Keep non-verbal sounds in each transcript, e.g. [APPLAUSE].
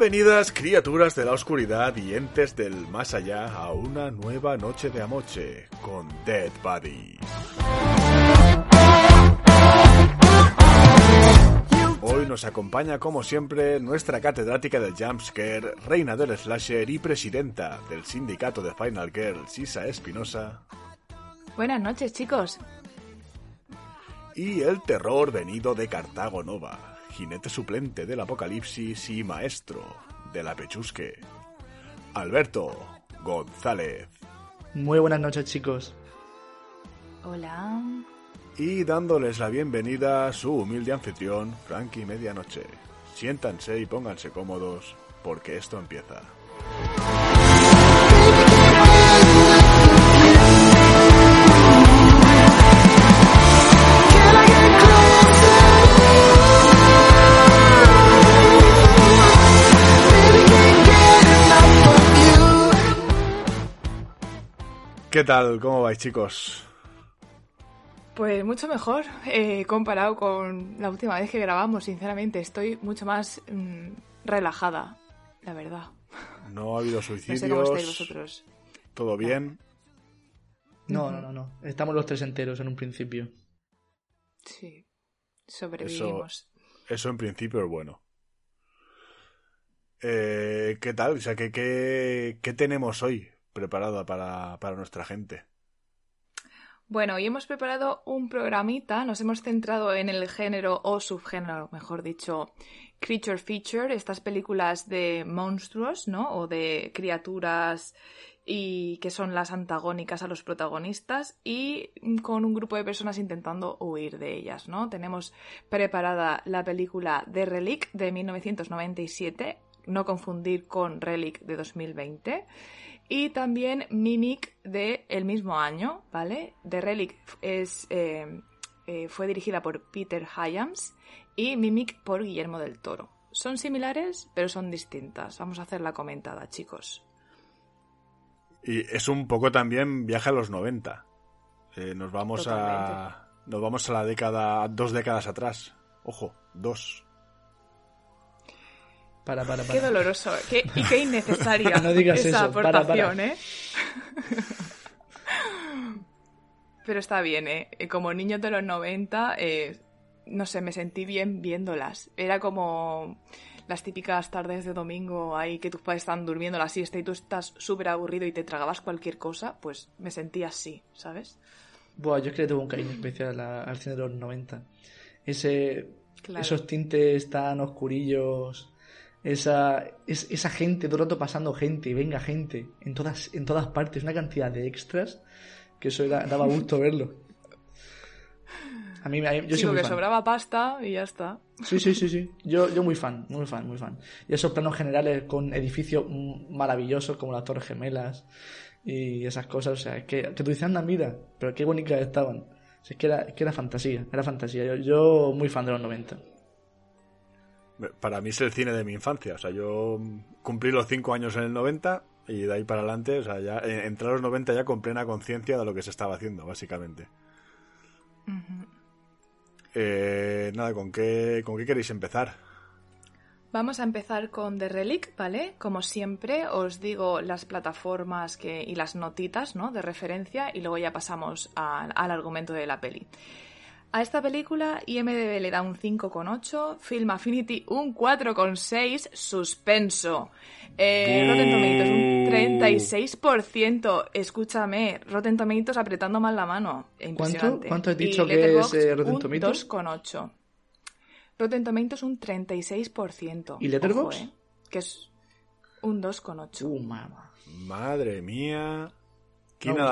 Bienvenidas criaturas de la oscuridad y entes del más allá a una nueva noche de amoche con Dead Body. Hoy nos acompaña como siempre nuestra catedrática del jumpscare, reina del slasher y presidenta del sindicato de Final Girl, Sisa Espinosa. Buenas noches chicos. Y el terror venido de Cartago Nova, jinete suplente del apocalipsis y maestro de la pechusque, Alberto González. Muy buenas noches, chicos. Hola. Y dándoles la bienvenida a su humilde anfitrión, Frankie Medianoche. Siéntanse y pónganse cómodos, porque esto empieza. ¿Qué tal? ¿Cómo vais, chicos? Pues mucho mejor eh, comparado con la última vez que grabamos, sinceramente. Estoy mucho más mm, relajada, la verdad. No ha habido [LAUGHS] No suicidios. sé cómo estáis vosotros. ¿Todo bien? No, no, no, no. Estamos los tres enteros en un principio. Sí, sobrevivimos. Eso en principio es bueno. Eh, ¿Qué tal? O sea, ¿qué, qué, qué tenemos hoy preparado para, para nuestra gente? Bueno, hoy hemos preparado un programita, nos hemos centrado en el género o subgénero, mejor dicho, creature feature, estas películas de monstruos, ¿no? O de criaturas y que son las antagónicas a los protagonistas y con un grupo de personas intentando huir de ellas, ¿no? Tenemos preparada la película The Relic de 1997, no confundir con Relic de 2020 y también Mimic de el mismo año, ¿vale? The Relic es, eh, eh, fue dirigida por Peter Hyams y Mimic por Guillermo del Toro. Son similares, pero son distintas. Vamos a hacer la comentada, chicos. Y es un poco también viaje a los 90. Eh, nos vamos a. Nos vamos a la década. dos décadas atrás. Ojo, dos. Para, para, para. Qué doloroso qué- y qué innecesaria [LAUGHS] No digas esa eso, aportación, para. ¿eh? [LAUGHS] Pero está bien, ¿eh? Como niño de los 90, eh, no sé, me sentí bien viéndolas. Era como las típicas tardes de domingo ahí que tus padres están durmiendo la siesta y tú estás súper aburrido y te tragabas cualquier cosa, pues me sentí así, ¿sabes? Buah, yo es que le tengo un cariño especial a- al cine de los 90. Ese, Claro. Esos tintes tan oscurillos, esa, es- esa gente, todo el rato pasando gente, venga gente, en todas, en todas partes, una cantidad de extras que eso era- daba gusto [LAUGHS] verlo. A mí, a mí- yo sí, soy muy fan. sobraba pasta y ya está. Sí, sí, sí, sí. [LAUGHS] Yo, yo muy fan, muy fan, muy fan. Y esos planos generales con edificios maravillosos como las Torres Gemelas y esas cosas, o sea, es que, que tú dices, anda, mira, pero qué bonitas estaban. O sea, es que era, es que era fantasía, era fantasía. Yo, yo muy fan de los 90. Para mí es el cine de mi infancia. O sea, yo cumplí los cinco años en el 90 y de ahí para adelante, o sea, ya eh, entré a los 90 ya con plena conciencia de lo que se estaba haciendo, básicamente. Eh, nada, ¿con qué, ¿con qué queréis empezar? Vamos a empezar con The Relic, ¿vale? Como siempre, os digo las plataformas que, y las notitas, ¿no? De referencia y luego ya pasamos a- al argumento de la peli. A esta película IMDB le da un 5,8, Film Affinity un 4,6, suspenso. Eh, Rotten Tomatoes un 36%, escúchame, Rotten Tomatoes apretando mal la mano, impresionante. cuánto has Y dicho que Letterboxd, es, eh, Rotten un Tomatoes? 2,8. Rotten Tomatoes un 36%. ¿Y Letterboxd? Ojo, ¿eh? Que es un 2,8. Uh. Madre mía. ¿Quién ha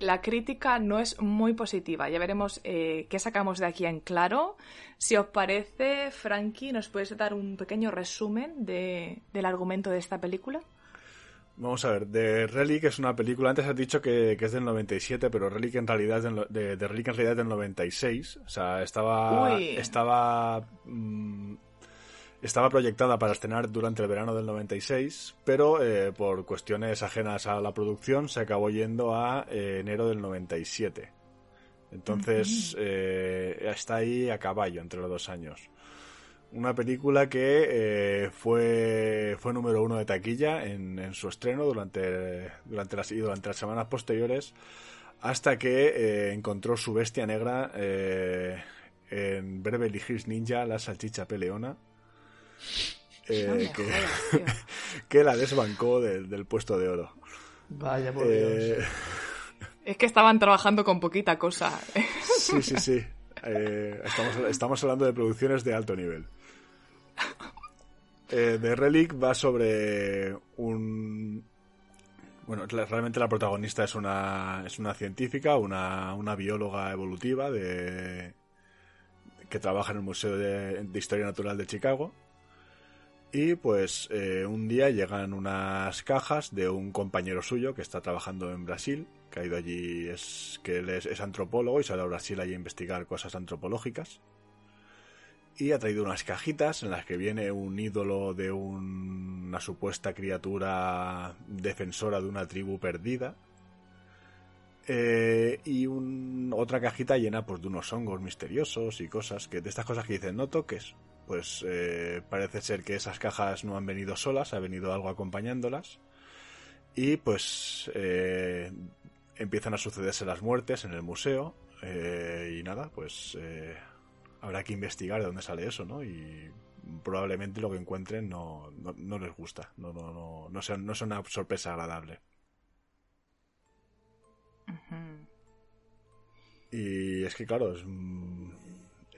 la crítica no es muy positiva. Ya veremos eh, qué sacamos de aquí en claro. Si os parece, Frankie, ¿nos puedes dar un pequeño resumen de- del argumento de esta película? Vamos a ver, The Relic es una película, antes has dicho que, que es del 97, pero Relic en realidad es del, no- de, The Relic en realidad es del 96. O sea, estaba, Uy. estaba, mm, estaba proyectada para estrenar durante el verano del 96, pero eh, por cuestiones ajenas a la producción se acabó yendo a eh, enero del 97. Entonces, eh, está ahí a caballo entre los dos años. Una película que fue, fue número uno de taquilla en, en su estreno durante, durante, las, y durante las semanas posteriores hasta que encontró su bestia negra en Beverly Hills Ninja, la salchicha peleona. Eh, No que, jodas, [LAUGHS] tío. que la desbancó del, del puesto de oro. Vaya, por Eh, Dios. Es que estaban trabajando con poquita cosa. sí, sí, sí. Eh, estamos, estamos hablando de producciones de alto nivel. Eh, The Relic va sobre un... Bueno, realmente la protagonista es una, es una científica, una, una bióloga evolutiva de, que trabaja en el Museo de, de Historia Natural de Chicago. Y pues eh, un día llegan unas cajas de un compañero suyo que está trabajando en Brasil, que ha ido allí, es que él es, antropólogo y ido a Brasil allí a investigar cosas antropológicas. Y ha traído unas cajitas en las que viene un ídolo de un- una supuesta criatura defensora de una tribu perdida. Eh, y un- otra cajita llena pues, de unos hongos misteriosos y cosas que de estas cosas que dicen no toques pues eh, parece ser que esas cajas no han venido solas, ha venido algo acompañándolas. Y pues eh, empiezan a sucederse las muertes en el museo. eh, y nada, pues eh, habrá que investigar de dónde sale eso, ¿no? Y probablemente lo que encuentren no, no, les gusta, no, no, no, no, sea, no sea una sorpresa agradable. Y es que claro, es, mm,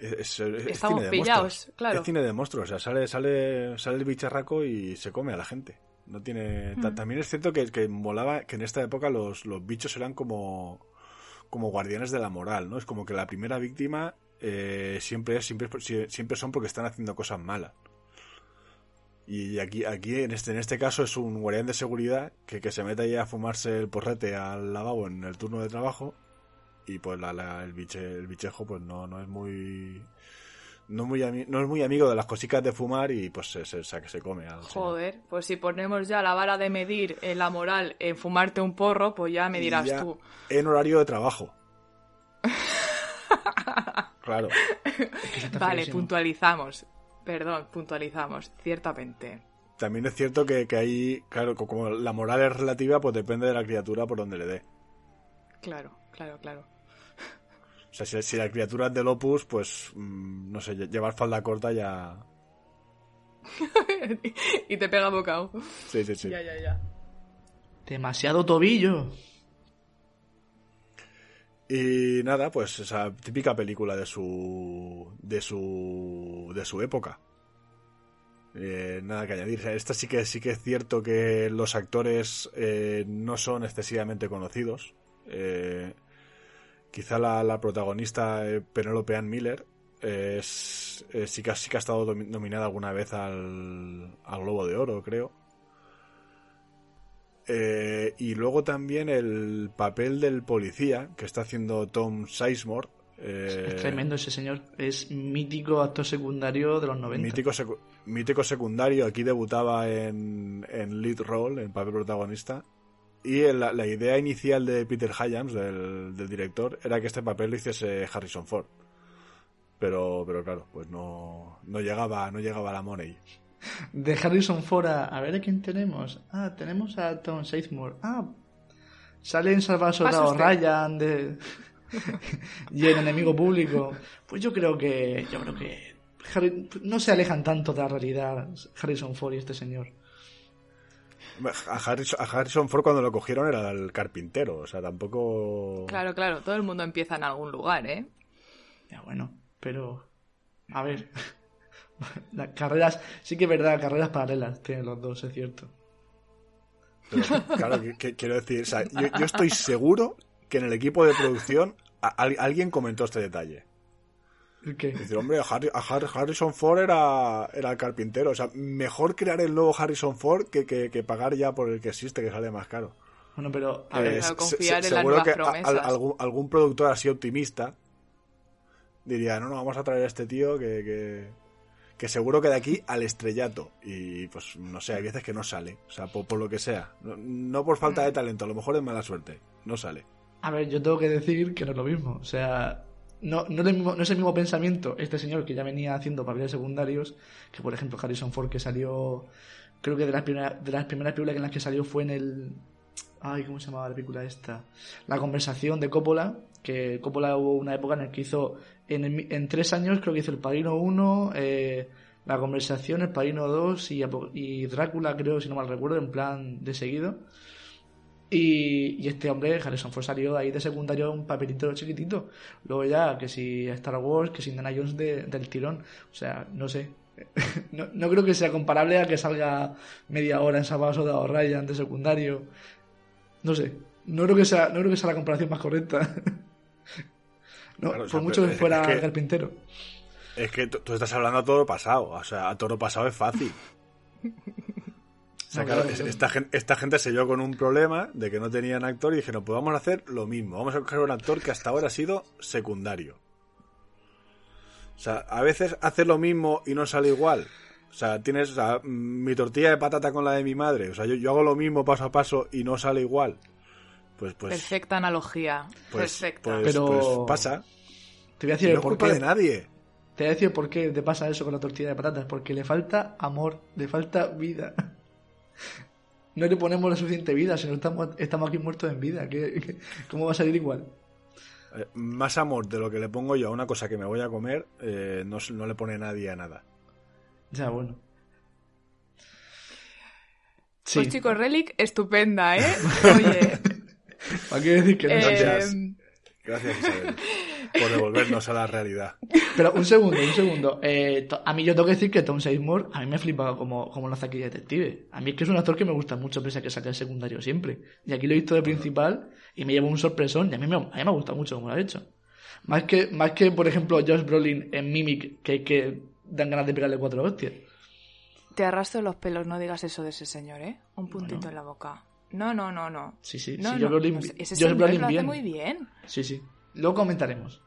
es, es- es Estamos cine de pillados, monstruos. claro. Es cine de monstruos, o sea, sale, sale, sale el bicharraco y se come a la gente. No tiene. ta-. También es cierto que, que molaba que en esta época los, los bichos eran como, como guardianes de la moral, ¿no? Es como que la primera víctima eh, siempre, es- siempre, siempre son porque están haciendo cosas malas. Y aquí, aquí en este, en este caso es un guardián de seguridad que, que se mete ahí a fumarse el porrete al lavabo en el turno de trabajo y pues la, la- el, biche, el bichejo pues no, no es muy no muy ami- no es muy amigo de las cositas de fumar y pues se, se, se- se come al señor. Joder, pues si ponemos ya la vara de medir en la moral en fumarte un porro, pues ya me dirás ya tú. en horario de trabajo [LAUGHS] claro [LAUGHS] Vale, feísimo. puntualizamos. Perdón, puntualizamos, ciertamente. también es cierto que, que ahí claro co- como la moral es relativa pues depende de la criatura por donde le dé Claro, claro, claro. o sea si, si la criatura es del opus pues mm, no sé lle- llevar falda corta ya [LAUGHS] y te pega bocado. sí sí sí Ya, ya, ya. Demasiado tobillo. Y nada, pues esa típica película de su de su de su época. Eh, nada que añadir. Esta sí que sí que es cierto que los actores eh, no son excesivamente conocidos. Eh, quizá la, la protagonista eh, Penelope Ann Miller eh, es, eh, sí, que, sí que ha estado nominada alguna vez al, al Globo de Oro, creo. Eh, y luego también el papel del policía que está haciendo Tom Sizemore. eh, Es tremendo ese señor. Es mítico actor secundario de los 90. Mítico, secu- mítico secundario. Aquí debutaba en, en lead role, en papel protagonista. Y el- la, idea inicial de Peter Hyams, del, del director, era que este papel lo hiciese Harrison Ford. Pero, pero claro, pues no, no llegaba, no llegaba la money. [LAUGHS] De Harrison Ford a, a ver a quién tenemos. Ah, tenemos a Tom Sizemore. Ah, sale en Salvar al Soldado. Ryan de... [LAUGHS] y el enemigo público. Pues yo creo que... Yo creo que... Harry- No se alejan tanto de la realidad Harrison Ford y este señor. A Harrison, a Harrison Ford cuando lo cogieron era el carpintero, o sea, tampoco... Claro, claro, todo el mundo empieza en algún lugar, ¿eh? Ya bueno, pero... A ver... [LAUGHS] Las carreras... Sí que es verdad, carreras paralelas tienen los dos, es cierto. Pero, claro, que- que- quiero decir, o sea, yo, yo estoy seguro que en el equipo de producción a- alguien comentó este detalle. ¿Qué? Dice, hombre, Harry- a Har- Harrison Ford era, era el carpintero. O sea, mejor crear el nuevo Harrison Ford que, que- que pagar ya por el que existe, que sale más caro. Bueno, pero... A A ver, se- confiar se- en las seguro nuevas que promesas. algún, algún productor así optimista diría, no, no, vamos a traer a este tío que, que, que seguro que de aquí al estrellato. Y pues no sé, hay veces que no sale. O sea, por, por lo que sea. No, no por falta Mm. de talento, a lo mejor es mala suerte. No sale. A ver, yo tengo que decir que no es lo mismo. O sea, no, no, es el mismo, no es el mismo pensamiento este señor que ya venía haciendo papeles secundarios, que por ejemplo Harrison Ford que salió, creo que de las, primeras, de las primeras películas en las que salió fue en el... Ay, ¿cómo se llamaba la película esta? La conversación de Coppola, que Coppola hubo una época en la que hizo, en, en tres años creo que hizo El Padrino 1, eh, La conversación, El Padrino 2 y, y Drácula creo, si no mal recuerdo, en plan de seguido. Y, este hombre, Harrison Ford, salió ahí de secundario un papelito chiquitito. Luego ya, que si Star Wars, que si Indiana Jones del tirón. O sea, no sé. [LAUGHS] no, creo que sea comparable a que salga media hora en Sábado de Ryan de secundario. No sé. No creo que sea, no creo que sea la comparación más correcta. [LAUGHS] no, por mucho que fuera carpintero. Es que tú estás hablando a todo pasado. O sea, a todo pasado es fácil. [LAUGHS] esta, gente, esta gente se vio con un problema de que no tenían actor y dijeron, pues vamos a hacer lo mismo, vamos a coger un actor que hasta ahora ha sido secundario. O sea, a veces hace lo mismo y no sale igual. O sea, tienes mi tortilla de patata con la de mi madre. O sea, yo, hago lo mismo paso a paso y no sale igual. Pues, pues. Perfecta analogía. Pues, Perfecta. Pues, Pero... Pues pasa. Te voy a decir no por culpa de nadie. Te voy a decir por qué te pasa eso con la tortilla de patatas. Porque le falta amor, le falta vida. [LAUGHS] no le ponemos la suficiente vida, si no estamos, estamos aquí muertos en vida. ¿Qué, cómo va a salir igual? Eh, más amor de lo que le pongo yo a una cosa que me voy a comer, eh, no, le pone nadie a nada. Ya, bueno. Pues chicos, Relic, estupenda, ¿eh? [LAUGHS] Oye. ¿Para qué decir que no? Gracias. Gracias, Isabel [LAUGHS] por devolvernos a la realidad. Pero un segundo, un segundo. Eh, a mí yo tengo que decir que Tom Sizemore a mí me ha flipado como, como lo hace aquí detective. A mí es que es un actor que me gusta mucho, pese a que saca el secundario siempre. Y aquí lo he visto de principal y me llevo un sorpresón y a mí me, a mí me gusta mucho como lo ha hecho. Más que, más que, por ejemplo, Josh Brolin en Mimic, que, que dan ganas de pegarle cuatro hostias. Te arrastro los pelos, no digas eso de ese señor, ¿eh? Un puntito en la boca. No, no, no, no. Sí, sí, no, sí, no. Brolin, ese Josh Brolin lo hace muy bien. Sí, sí. Luego comentaremos.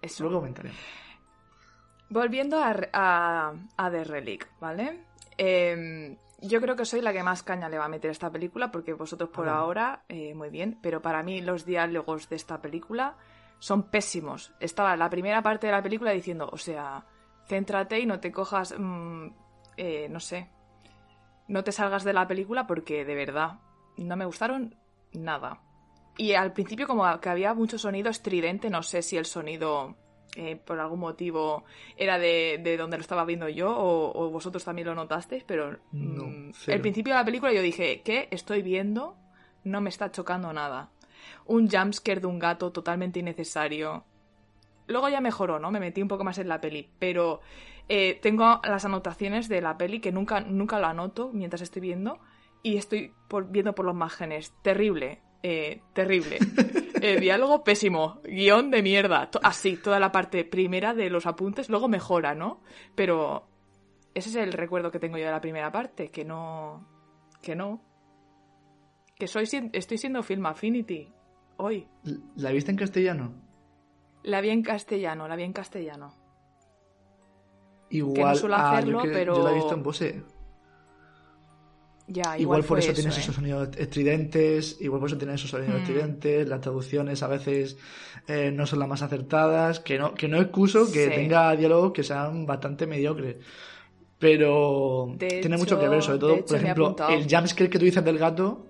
Eso. Luego comentaremos. Volviendo a, a, The Relic, ¿vale? Em, yo creo que soy la que más caña le va a meter a esta película, porque vosotros por ah, ahora, eh, muy bien, pero para mí los diálogos de esta película son pésimos. Estaba la primera parte de la película diciendo, o sea, céntrate y no te cojas, mm, eh, no sé, no te salgas de la película porque de verdad no me gustaron nada. Y al principio como que había mucho sonido estridente, no sé si el sonido eh, por algún motivo era de, de, donde lo estaba viendo yo o, vosotros también lo notasteis, pero no, mm, el principio de la película yo dije, ¿qué estoy viendo? No me está chocando nada. Un jumpscare de un gato totalmente innecesario. Luego ya mejoró, ¿no? Me metí un poco más en la peli, pero eh, tengo las anotaciones de la peli que nunca, nunca lo anoto mientras estoy viendo y estoy viendo por los márgenes. Terrible. Eh, terrible. [LAUGHS] Eh, diálogo pésimo. Guión de mierda. Así, toda la parte primera de los apuntes, luego mejora, ¿no? Pero ese es el recuerdo que tengo yo de la primera parte, que no. que no. Que soy, estoy siendo Film Affinity hoy. ¿La viste en castellano? La vi en castellano, la vi en castellano. Igual. Que no suelo ah, hacerlo, pero. Yo la he visto en Bose igual, por eso, tienes esos ¿eh? sonidos estridentes, igual por eso tienes esos sonidos mm. estridentes, las traducciones a veces eh, no son las más acertadas, que no, que no excuso que tenga diálogos que sean bastante mediocres. Pero tiene mucho que ver, sobre todo, por ejemplo, el jumpscare que tú dices del gato,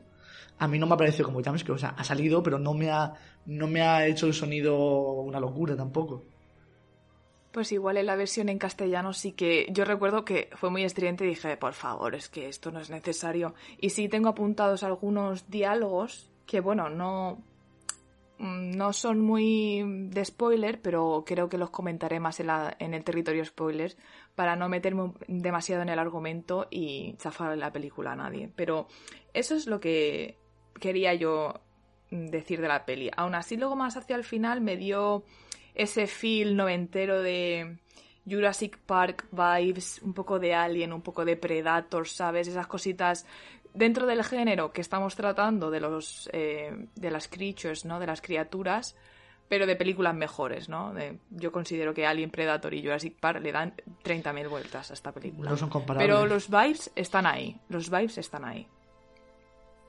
a mí no me ha parecido como jumpscare, o sea, ha salido, pero no me ha, no me ha hecho el sonido una locura tampoco. Pues igual en la versión en castellano sí que yo recuerdo que fue muy estridente y dije, por favor, es que esto no es necesario. Y sí tengo apuntados algunos diálogos que, bueno, no, mm, no son muy de spoiler, pero creo que los comentaré más en, la, en el territorio spoilers para no meterme demasiado en el argumento y chafar la película a nadie. Pero eso es lo que quería yo decir de la peli. Aún así, luego más hacia el final me dio ese feel noventero de Jurassic Park vibes, un poco de Alien, un poco de Predator, ¿sabes? Esas cositas dentro del género que estamos tratando de los eh, de las creatures, ¿no? De las criaturas, pero de películas mejores, ¿no? yo considero que Alien, Predator y Jurassic Park le dan 30.000 vueltas a esta película. No son comparables. Pero los vibes están ahí, los vibes están ahí.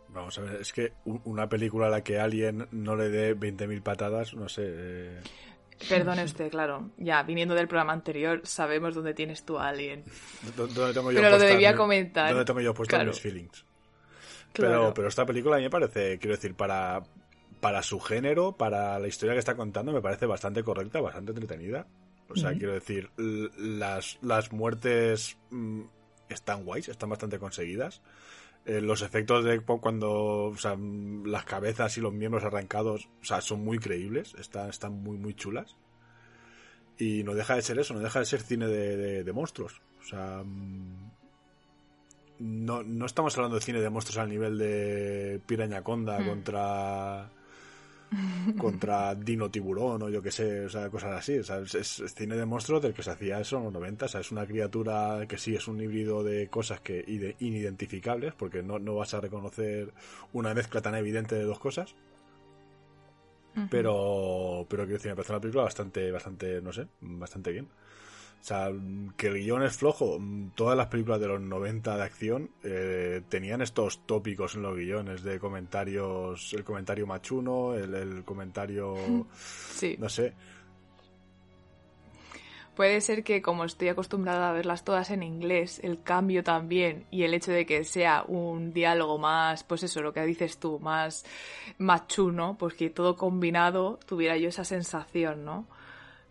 Vamos a ver, es que una película a la que Alien no le dé 20.000 patadas, no sé... Eh, Perdone usted, claro. Ya, viniendo del programa anterior, sabemos dónde tienes tu alien. ¿Dónde tengo yo Pero lo debía mi- comentar. ¿Dónde tengo yo puesto Claro. mis feelings? Claro. Pero, pero esta película a mí me parece, quiero decir, para, para su género, para la historia que está contando, me parece bastante correcta, bastante entretenida. O sea, quiero decir, las, las muertes mm, están guays, están bastante conseguidas. Eh, los efectos de cu- cuando o sea, mm, las cabezas y los miembros arrancados o sea, son muy creíbles, están, están muy, muy chulas. Y no deja de ser eso, no deja de ser cine de, de- de monstruos. O sea, mm, no, no estamos hablando de cine de monstruos al nivel de Pirañaconda Hmm. contra contra Dino Tiburón o yo que sé, o sea, cosas así. O sea, es, es cine de monstruos del que se hacía eso en los 90. O sea, es una criatura que sí es un híbrido de cosas que ide- inidentificables, porque no, no vas a reconocer una mezcla tan evidente de dos cosas. Pero, pero quiero decir, me parece una película bastante, bastante, no sé, bastante bien. O sea, que el guion es flojo. Todas las películas de los 90 de acción eh, tenían estos tópicos en los guiones de comentarios, el comentario machuno, el, el comentario, [LAUGHS] Sí. no sé. Puede ser que como estoy acostumbrada a verlas todas en inglés, el cambio también y el hecho de que sea un diálogo más, pues eso, lo que dices tú, más machuno, pues que todo combinado tuviera yo esa sensación, ¿no?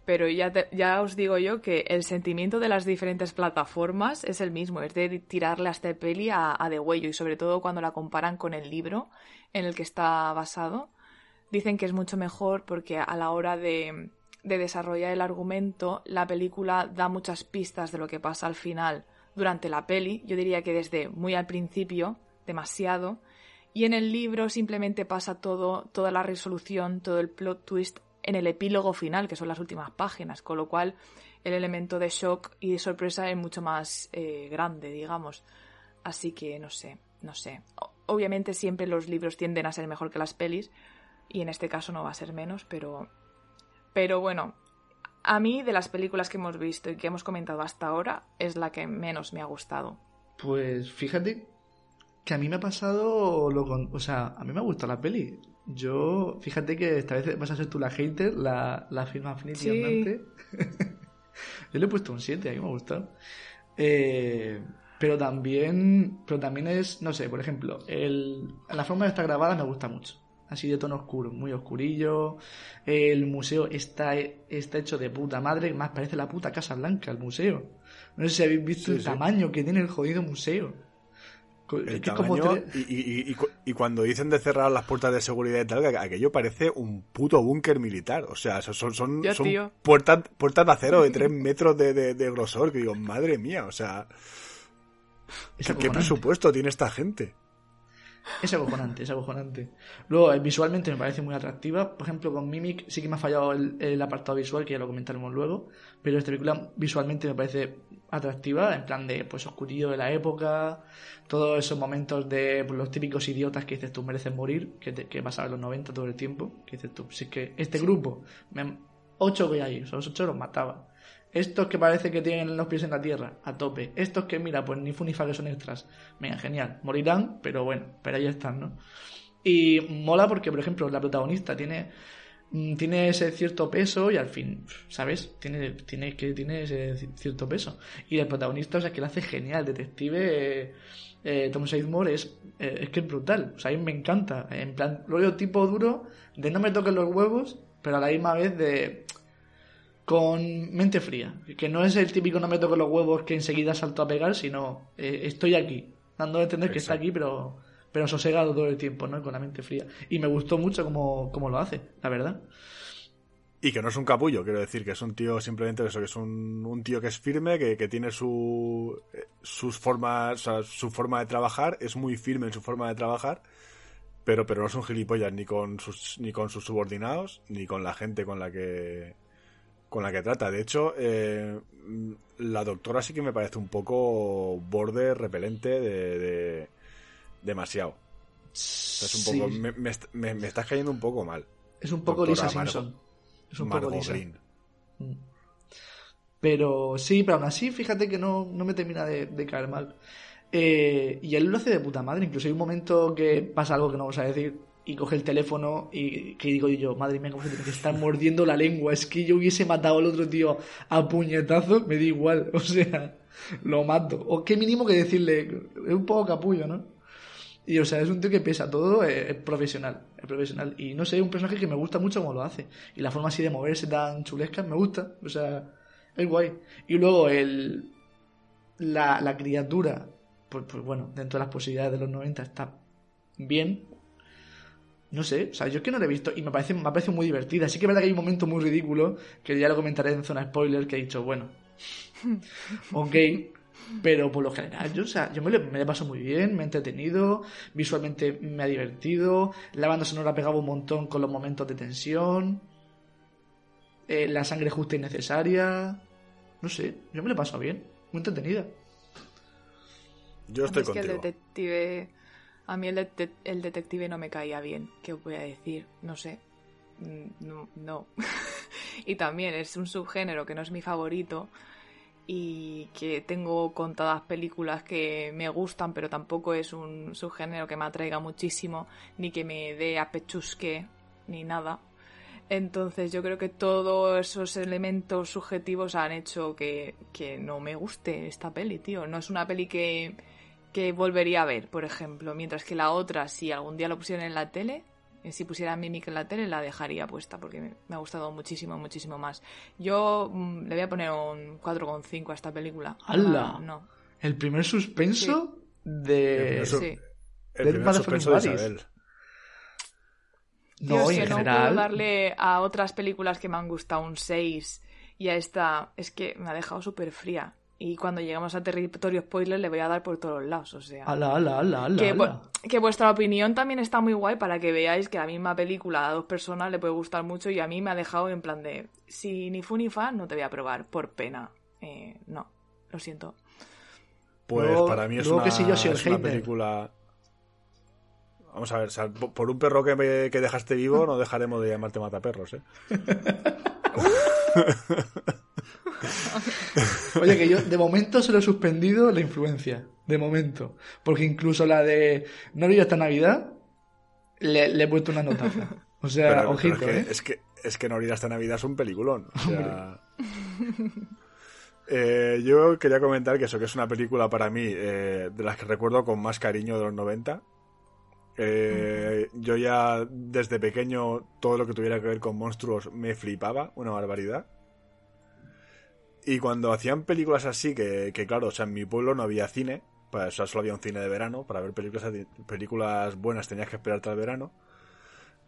Pero ya, te- ya os digo yo que el sentimiento de las diferentes plataformas es el mismo, es de tirarle a esta peli a, a de huello y sobre todo cuando la comparan con el libro en el que está basado. Dicen que es mucho mejor porque a la hora de, de desarrollar el argumento, la película da muchas pistas de lo que pasa al final durante la peli. Yo diría que desde muy al principio, demasiado. Y en el libro simplemente pasa todo, toda la resolución, todo el plot twist en el epílogo final, que son las últimas páginas, con lo cual el elemento de shock y de sorpresa es mucho más eh, grande, digamos. Así que no sé, no sé. Obviamente siempre los libros tienden a ser mejor que las pelis, y en este caso no va a ser menos, pero pero bueno, a mí de las películas que hemos visto y que hemos comentado hasta ahora es la que menos me ha gustado. Pues fíjate que a mí me ha pasado lo con... O sea, a mí me ha gustado la peli. Yo, fíjate que esta vez vas a ser tú la hater, la, la firma Affinity Sí. andante. [LAUGHS] Yo le he puesto un 7, a mí me ha gustado. Eh, pero también, pero también es, no sé, por ejemplo, el, la forma de estar grabada me gusta mucho. Así de tono oscuro, muy oscurillo. El museo está, está hecho de puta madre, más parece la puta Casa Blanca, el museo. No sé si habéis visto Sí, el sí. tamaño que tiene el jodido museo. El tamaño y, y- y- y cu- y cuando dicen de cerrar las puertas de seguridad y tal, que aquello parece un puto búnker militar. O sea, son, son, son, Ya, son tío. puertas, puertas de acero de tres [LAUGHS] metros de, de- de grosor. Que digo, madre mía, o sea, es ¿qué, presupuesto tiene esta gente? Es acojonante, es acojonante. Luego, eh, visualmente me parece muy atractiva. Por ejemplo, con Mimic sí que me ha fallado el, el apartado visual, que ya lo comentaremos luego. Pero esta película visualmente me parece atractiva, en plan de pues oscurillo de la época, todos esos momentos de pues, los típicos idiotas que dices tú mereces morir, que, te, que pasaban en los 90 todo el tiempo. Que dices tú, si es que este grupo, me, ocho que hay, esos ocho los mataba. Estos que parece que tienen los pies en la tierra, a tope. Estos que, mira, pues ni fu ni fa que son extras. Venga, genial. Morirán, pero bueno, pero ahí están, ¿no? Y mola porque, por ejemplo, la protagonista tiene, mm, tiene ese cierto peso y al fin, ¿sabes? Tiene, tiene, que, tiene ese ci- cierto peso. Y el protagonista, o sea, que lo hace genial. Detective eh, eh, Tom es, eh, es que es brutal. O sea, a mí me encanta. En plan, lo veo tipo duro, de no me toquen los huevos, pero a la misma vez de con mente fría. Que no es el típico no me toco los huevos que enseguida salto a pegar, sino eh, estoy aquí, dando a entender que está aquí, pero, pero sosegado todo el tiempo, ¿no? Con la mente fría. Y me gustó mucho cómo, cómo lo hace, la verdad. Y que no es un capullo, quiero decir, que es un tío simplemente eso, que es un, un tío que es firme, que, que tiene su, eh, sus formas, o sea, su forma de trabajar, es muy firme en su forma de trabajar, pero, pero no es un gilipollas ni con sus, ni con sus subordinados, ni con la gente con la que, con la que trata. De hecho, eh, la doctora sí que me parece un poco borde repelente de, de- demasiado. O sea, es un poco, Sí, me, me est- me- me estás cayendo un poco mal. es un poco doctora Lisa Margot- Simpson. Es un poco Lisa. Green. Mm. Pero sí, pero aún así, fíjate que no, no me termina de, de caer mal. Eh, y él lo hace de puta madre. Incluso hay un momento que pasa algo que no vamos a decir y coge el teléfono y que digo yo, madre mía, cómo se tiene que mordiendo la lengua. Es que yo hubiese matado al otro tío a puñetazo, me da igual. [LAUGHS] O sea, lo mato. O qué mínimo que decirle, es un poco capullo, ¿no? Y o sea, es un tío que pesa todo, es, profesional, es profesional. Y no sé, es un personaje que me gusta mucho como lo hace. Y la forma así de moverse tan chulesca, me gusta. O sea, es guay. Y luego el la, la criatura, pues, pues bueno, dentro de las posibilidades de los 90 está bien, no sé, o sea, yo es que no la he visto y me parece, me parece muy divertida. Sí que es verdad que hay un momento muy ridículo, que ya lo comentaré en zona spoiler, que he dicho, bueno, [LAUGHS] ok, pero por lo general, yo, o sea, yo me lo, me paso muy bien, me he entretenido, visualmente me ha divertido, la banda sonora pegaba un montón con los momentos de tensión, eh, la sangre justa y necesaria, no sé, yo me lo he pasado bien, muy entretenida. Yo estoy contigo. que el detective a mí el, detective no me caía bien. ¿Qué os voy a decir? No sé. Mm, no. no. [LAUGHS] y también es un subgénero que no es mi favorito y que tengo contadas películas que me gustan, pero tampoco es un subgénero que me atraiga muchísimo, ni que me dé a pechusque, ni nada. Entonces yo creo que todos esos elementos subjetivos han hecho que, que no me guste esta peli, tío. No es una peli que que volvería a ver, por ejemplo. Mientras que la otra, si algún día lo pusieran en la tele, eh, si pusiera Mimic en la tele, la dejaría puesta porque me, ha gustado muchísimo, muchísimo más. Yo mm, le voy a poner un 4,5 a esta película. ¡Hala! no. El primer suspenso de. El sí. El primer suspenso de Isabel. No, en general... no puedo darle a otras películas que me han gustado un 6 y a esta es que me ha dejado súper fría. Y cuando llegamos a territorio spoiler le voy a dar por todos lados, o sea... Ala, ala, ala, ala, que, que, vuestra opinión también está muy guay para que veáis que la misma película a dos personas le puede gustar mucho y a mí me ha dejado en plan de... Si ni fu ni fa, no te voy a probar, por pena. Eh, no, lo siento. Pues para mí es, una, una película... Vamos a ver, por un perro que, me, que dejaste vivo no dejaremos de llamarte mataperros, ¿eh? [LAUGHS] [LAUGHS] Oye, que yo [LAUGHS] de momento se lo he suspendido la influencia. De momento. Porque incluso la de No vi esta Navidad le, he puesto una notaza. O sea, ojito, es, que, ¿eh? es que, es que No esta Navidad es un peliculón. O sea. [LAUGHS] Eh, yo quería comentar que eso, que es una película para mí eh, de las que recuerdo con más cariño de los 90. Eh, yo ya desde pequeño todo lo que tuviera que ver con monstruos me flipaba, una barbaridad. Y cuando hacían películas así, que, claro, o sea, en mi pueblo no había cine, eso solo había un cine de verano, para ver películas, películas buenas tenías que esperar hasta el verano.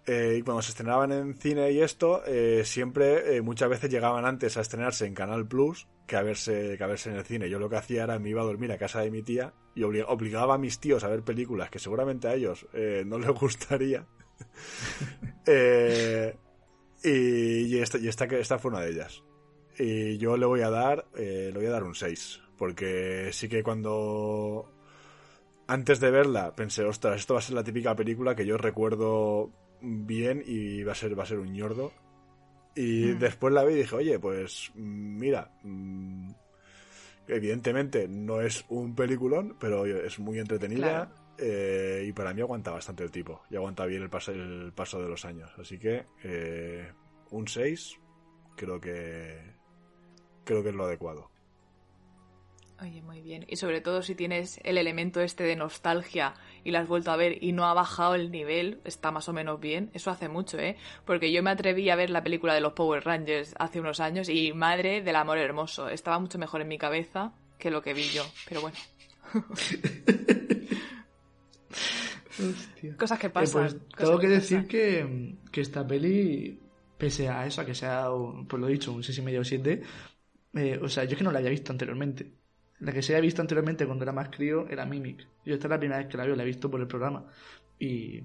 Eh, y cuando se estrenaban en cine y esto, eh, siempre, eh, muchas veces llegaban antes a estrenarse en Canal Plus que a, verse, que a verse en el cine. Yo lo que hacía era me iba a dormir a casa de mi tía y obligaba a mis tíos a ver películas que seguramente a ellos no les [LAUGHS] gustaría. [LAUGHS] y, esta, y esta, esta fue una de ellas. Y yo le voy a dar, eh, le voy a dar un 6. Porque sí que cuando antes de verla pensé, ostras, esto va a ser la típica película que yo recuerdo bien y va a ser, va a ser un ñordo. Y hmm. después la vi y dije, oye, pues mira, mm, evidentemente no es un peliculón, pero es muy entretenida. Eh, y para mí aguanta bastante el tipo. Y aguanta bien el paso, el paso de los años. Así que eh, un 6 creo que creo que es lo adecuado. Oye, muy bien. Y sobre todo si tienes el elemento este de nostalgia y la has vuelto a ver y no ha bajado el nivel, está más o menos bien. Eso hace mucho, ¿eh? Porque yo me atreví a ver la película de los Power Rangers hace unos años y madre del amor hermoso. Estaba mucho mejor en mi cabeza que lo que vi yo. Pero bueno. [LAUGHS] Cosas que eh, pasan. pues tengo que, decir que, que, esta peli, pese a eso, a que sea, pues lo he dicho, un 6,5 o 7, eh, o sea, yo es que no la había visto anteriormente. La que se había visto anteriormente cuando era más crío era Mimic. Yo esta es la primera vez que la veo, la he visto por el programa. Y,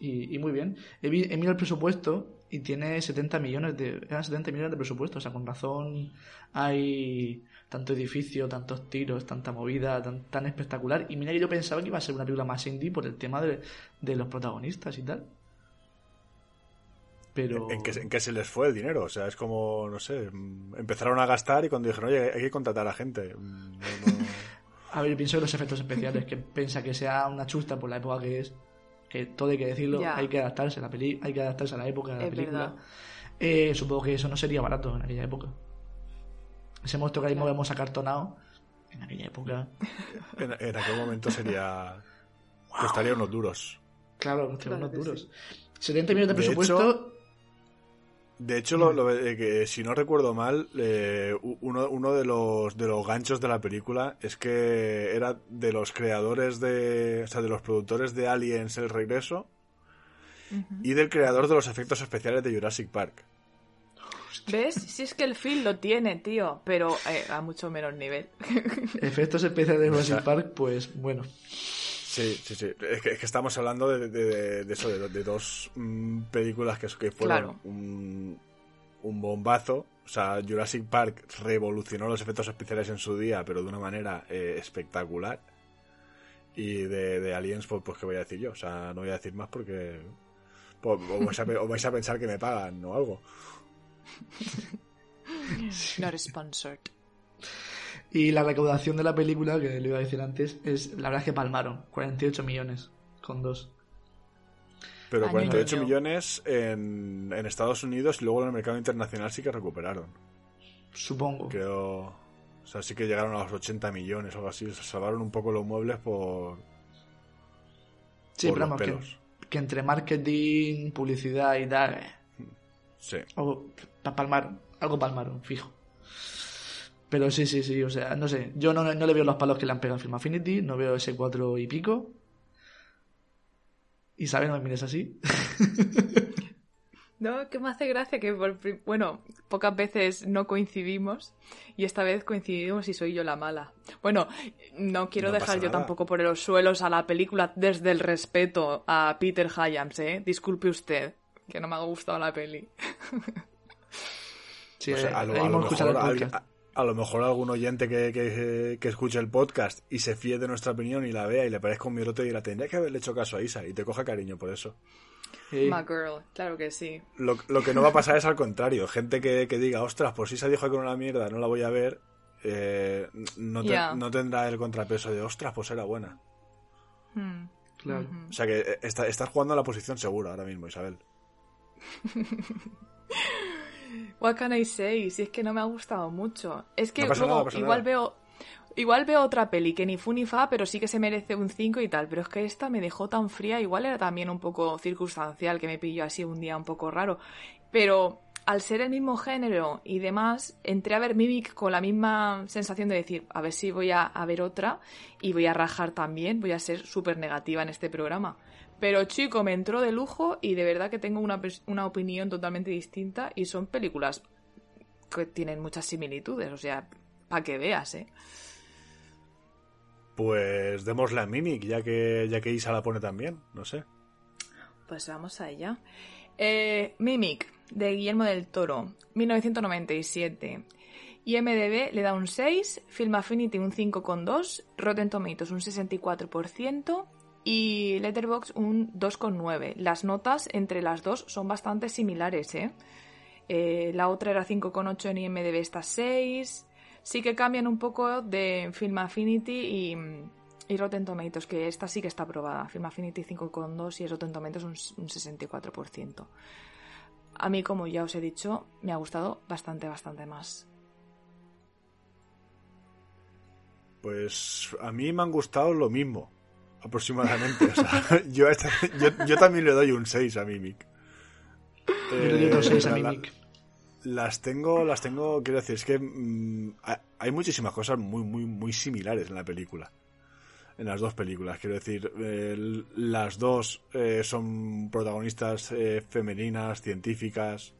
y, muy bien. He, he, mirado el presupuesto y tiene 70 millones de, eran 70 millones de presupuesto. O sea, con razón hay tanto edificio, tantos tiros, tanta movida, tan, tan espectacular. Y mira que yo pensaba que iba a ser una película más indie por el tema de, de los protagonistas y tal. ¿En, qué, se les fue el dinero? O sea, es como, no sé, empezaron a gastar y cuando dijeron, oye, hay que contratar a gente. [LAUGHS] A ver, yo pienso en los efectos especiales, que piensa que sea una chusta por la época que es. que todo hay que decirlo, Ya. hay que adaptarse a la peli, hay que adaptarse a la época de la Es película. Eh, supongo que eso no sería barato en aquella época. Ese monstruo que ahí Claro. vemos acartonado, en aquella época, [LAUGHS] En, en aquel momento sería. Costaría unos duros. claro, hostia, Claro unos duros. 70 millones de De presupuesto, De hecho, lo, lo- eh, que, si no recuerdo mal, eh, uno, uno de los de los ganchos de la película es que era de los creadores de, o sea, de los productores de Aliens El Regreso y del creador de los efectos especiales de Jurassic Park. ¿Ves? Si es que el film lo tiene, tío, pero eh, a mucho menos nivel. [LAUGHS] efectos especiales de Jurassic Park, pues bueno. Sí, sí, sí. Es que, es que estamos hablando de, de- de eso, de, de dos mm, películas que, que fueron Claro. un, un bombazo. O sea, Jurassic Park revolucionó los efectos especiales en su día, pero de una manera eh, espectacular. Y de, de Aliens, pues, pues, ¿qué voy a decir yo? O sea, no voy a decir más porque... pues, o, vais a, pe- o vais a pensar que me pagan o algo. [LAUGHS] Not sponsored. Y la recaudación de la película, que le iba a decir antes, es la verdad es que palmaron, 48 millones con dos. Pero Año y 48 medio. millones en, en Estados Unidos y luego en el mercado internacional sí que recuperaron. Supongo. Creo. O sea, sí que llegaron a los 80 millones o algo así. Se salvaron un poco los muebles por. Sí, por pero vamos, que, pelos. que entre marketing, publicidad y tal, eh, Sí. pa- palmaron, algo palmaron, fijo. Pero sí, sí, sí, o sea, no sé, yo no, no le veo los palos que le han pegado a Film Affinity, no veo ese 4 y pico. Isabel, no me mires así. [LAUGHS] No, que me hace gracia que, por bueno, pocas veces no coincidimos y esta vez coincidimos y soy yo la mala. Bueno, no quiero No dejar yo tampoco por los suelos a la película desde el respeto a Peter Hyams, ¿eh? Disculpe usted, que no me ha gustado la peli. [LAUGHS] Sí, O sea, a, lo, a lo mejor, al- a- a lo mejor algún oyente que, que, que escuche el podcast y se fíe de nuestra opinión y la vea y le parezca un miedote y dirá, tendría que haberle hecho caso a Isa y te coja cariño por eso. Sí. My girl, claro que sí. Lo, lo que no va a pasar es al contrario. Gente que, que diga, ostras, pues Isa dijo que era una mierda, no la voy a ver, eh, no, te- no tendrá el contrapeso de, ostras, pues era buena. Hmm. Claro. O sea que eh, está- estás jugando a la posición segura ahora mismo, Isabel. [LAUGHS] What can I say? Si es que no me ha gustado mucho. Es que No luego nada, igual nada. veo igual veo otra peli que ni fu ni fa, pero sí que se merece un 5 y tal, pero es que esta me dejó tan fría, igual era también un poco circunstancial que me pilló así un día un poco raro, pero al ser el mismo género y demás, entré a ver Mimic con la misma sensación de decir, a ver si voy a, a ver otra y voy a rajar también, voy a ser súper negativa en este programa. Pero chico, me entró de lujo y de verdad que tengo una, una opinión totalmente distinta y son películas que tienen muchas similitudes, o sea, para que veas, ¿eh? Pues démosle a Mimic, ya que, ya que Isa la pone también, no sé. Pues vamos a ella. Eh, Mimic, de Guillermo del Toro, 1997. IMDB le da un 6, Film Affinity un 5,2, Rotten Tomatoes un 64% y Letterboxd un 2,9. Las notas entre las dos son bastante similares, ¿eh? Eh, la otra era 5,8 en IMDB, esta 6. Sí que cambian un poco de Film Affinity y, y Rotten Tomatoes, que esta sí que está aprobada. Film Affinity 5,2 y Rotten Tomatoes un, un 64%. A mí, como ya os he dicho, me ha gustado bastante, bastante más. Pues a mí me han gustado lo mismo, aproximadamente. O sea, [LAUGHS] yo, a esta- yo, yo también le doy un 6 a Mimic. Yo le doy Eh, 6 a la- la- Mimic. Las tengo, las tengo, quiero decir, es que mm, ha- hay muchísimas cosas muy, muy, muy similares en la película. En las dos películas, quiero decir, eh, las dos eh, son protagonistas eh, femeninas, científicas.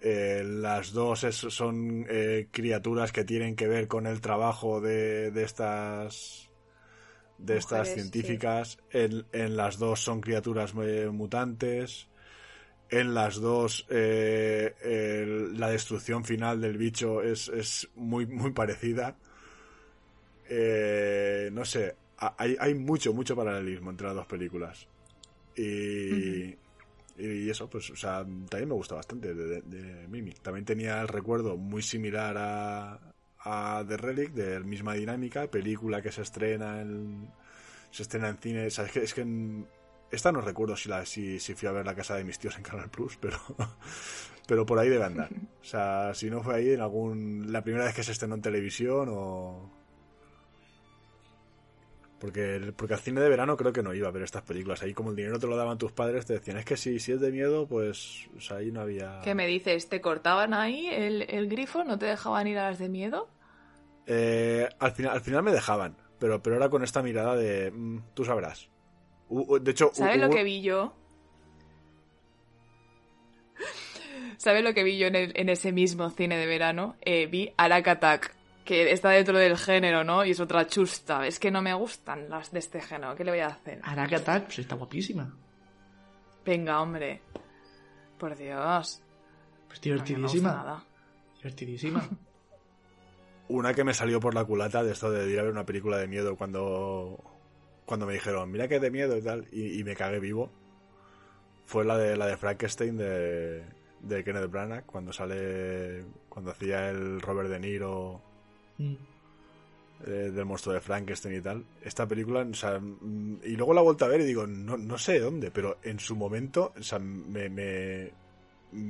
Eh, las dos es- son eh, criaturas que tienen que ver con el trabajo de, de estas de estas científicas. En, en las dos son criaturas eh, mutantes. En las dos, eh, el- la destrucción final del bicho es, es muy, muy parecida. Eh, no sé, ha- hay, hay mucho, mucho paralelismo entre las dos películas. Y, y eso, pues, o sea, también me gusta bastante de, de- de Mimic. También tenía el recuerdo muy similar a, a The Relic, de misma dinámica, película que se estrena en, se estrena en cine. O sea, es que, es que en- esta no recuerdo si, si fui a ver la casa de mis tíos en Canal Plus, pero, [LAUGHS] pero por ahí debe andar. O sea, si no fue ahí en algún. La primera vez que se estrenó en televisión o. Porque, porque al cine de verano creo que no iba a ver estas películas. Ahí, como el dinero te lo daban tus padres, te decían: Es que si, si es de miedo, pues. O sea, ahí no había. ¿Qué me dices? ¿Te cortaban ahí el, el grifo? ¿No te dejaban ir a las de miedo? Eh, al, final, al final me dejaban, pero, pero era con esta mirada de. mm, tú sabrás. U- de hecho, ¿Sabes lo que vi yo? ¿Sabes lo que vi yo en, el- en ese mismo cine de verano? Eh, vi Arak Attack, que está dentro del género, ¿no? Y es otra chusta. Es que no me gustan las de este género. ¿Qué le voy a hacer? Araka Attack, pues está guapísima. Venga, hombre. Por Dios. Pues A mí no me gusta divertidísima. nada. Divertidísima. [LAUGHS] Una que me salió por la culata de esto de ir a ver una película de miedo cuando, cuando me dijeron, mira que es de miedo y tal, y, y me cagué vivo, fue la de la de Frankenstein de, de Kenneth Branagh, cuando sale, cuando hacía el Robert De Niro Mm. eh, del monstruo de Frankenstein y tal. Esta película, o sea, mm, y luego la he vuelto a ver y digo, no, no sé dónde, pero en su momento, o sea, me, me-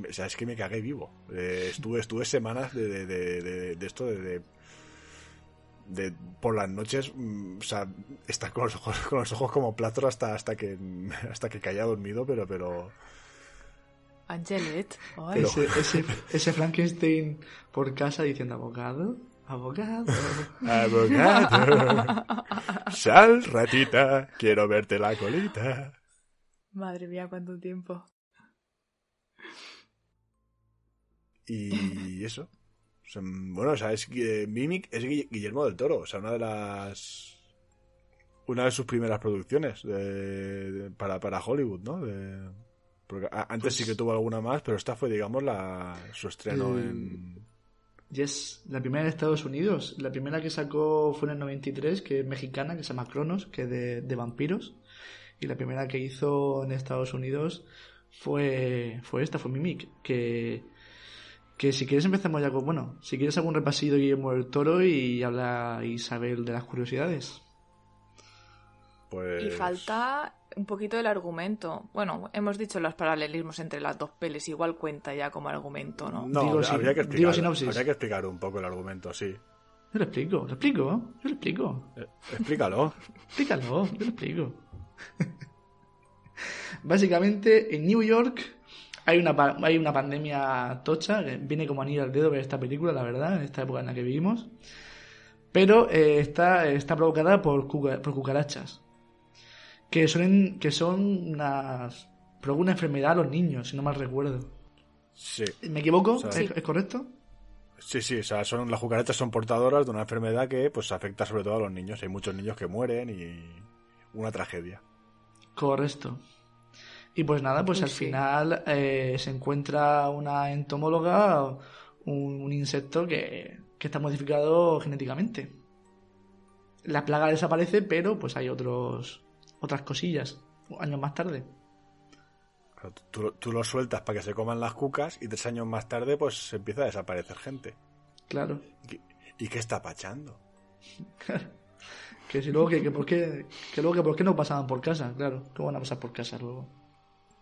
o sea, es que me cagué vivo. Eh, estuve, estuve semanas de, de, de- de- de esto de, de- de por las noches, mm, o sea, estar con los ojos, [LAUGHS] con los ojos como platos hasta, hasta que [LAUGHS] hasta que caía dormido, pero, pero Angelet. Ese, ese Frankenstein por casa diciendo abogado, abogado. abogado, sal ratita, quiero verte la colita. Madre mía, cuánto tiempo. Y eso. O sea, bueno, o sea, es que Mimic es Guille- Guillermo del Toro, o sea, una de las. Una de sus primeras producciones de, de- para, para Hollywood, ¿no? De- porque antes Pues- sí que tuvo alguna más, pero esta fue, digamos, la, su estreno El- en. Yes, la primera en Estados Unidos. La primera que sacó fue en el 93, que es mexicana, que se llama Cronos, que es de, de vampiros. Y la primera que hizo en Estados Unidos fue, fue esta, fue Mimic. Que, que si quieres empezamos ya con, bueno, si quieres algún repasillo de Guillermo del Toro y habla Isabel de las curiosidades. Pues. Y falta un poquito el argumento. Bueno, hemos dicho los paralelismos entre las dos pelis, igual cuenta ya como argumento, ¿no? No, Digo sin- habría, que digo explicar, sinopsis. habría que explicar un poco el argumento, sí. Yo lo explico, lo explico, yo lo explico. Eh, explícalo. [LAUGHS] Explícalo, yo lo explico. [LAUGHS] Básicamente, en New York hay una, pa- hay una pandemia tocha, que viene como anillo al dedo ver esta película, la verdad, en esta época en la que vivimos. Pero eh, está, está provocada por, cuca- por cucarachas. Que, suelen, que son unas. provocan una enfermedad a los niños, si no mal recuerdo. Sí. ¿Me equivoco? O sea, ¿Es, es correcto? Sí, sí, o sea, son, las cucarachas son portadoras de una enfermedad que pues afecta sobre todo a los niños. Hay muchos niños que mueren y una tragedia. Correcto. Y pues nada, pues al sí. final eh, se encuentra una entomóloga, un, un insecto que, que está modificado genéticamente. La plaga desaparece, pero pues hay otros otras cosillas años más tarde. Claro, Tú, tú lo sueltas para que se coman las cucas y tres años más tarde pues empieza a desaparecer gente. Claro. ¿Y qué está pachando? Que si luego que, que por qué que luego que por qué no pasaban por casa, claro. ¿Cómo van a pasar por casa luego?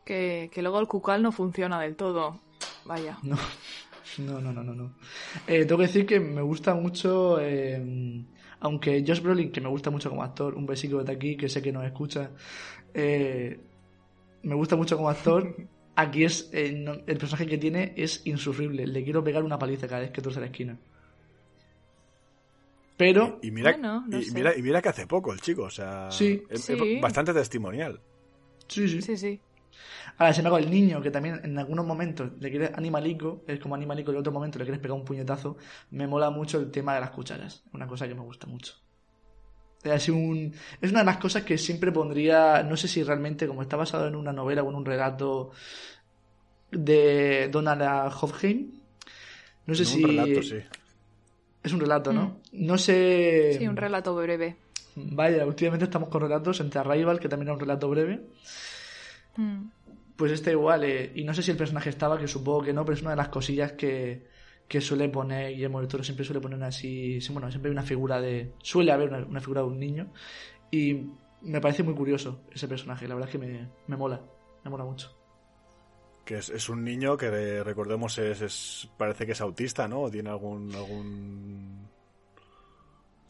Que, que luego el cucal no funciona del todo. Vaya. No, [LAUGHS] no, no, no, no. no. Eh, tengo que decir que me gusta mucho, eh, aunque Josh Brolin, que me gusta mucho como actor, un besico de aquí, que sé que nos escucha, eh, me gusta mucho como actor. [LAUGHS] Aquí es eh, no- el personaje que tiene es insufrible. Le quiero pegar una paliza cada vez que torce la esquina. Pero, Y, y mira, Bueno, no y, sé. mira, y mira que hace poco el chico, o sea, Sí. es- Sí. es bastante testimonial. sí, sí. Sí, sí. Ahora, sin embargo, el niño, que también en algunos momentos le quiere animalico, es como animalico, y en otro momento le quieres pegar un puñetazo, me mola mucho el tema de las cucharas. Una cosa que me gusta mucho. Es, un, es una de las cosas que siempre pondría, no sé si realmente, como está basado en una novela o en un relato de Donald Hofheim, no sé En si... un relato, sí. Es un relato, ¿no? No sé... Sí, un relato breve. Vaya, últimamente estamos con relatos entre Arrival, que también era un relato breve. Mm. Pues está igual, eh, y no sé si el personaje estaba, que supongo que no, pero es una de las cosillas que, que suele poner Guillermo del Toro, siempre suele poner así, sí, bueno, siempre hay una figura de, suele haber una, una figura de un niño, y me parece muy curioso ese personaje. La verdad es que me, me mola. Me mola mucho. Que es, es un niño que recordemos es, es- parece que es autista, ¿no? O tiene algún algún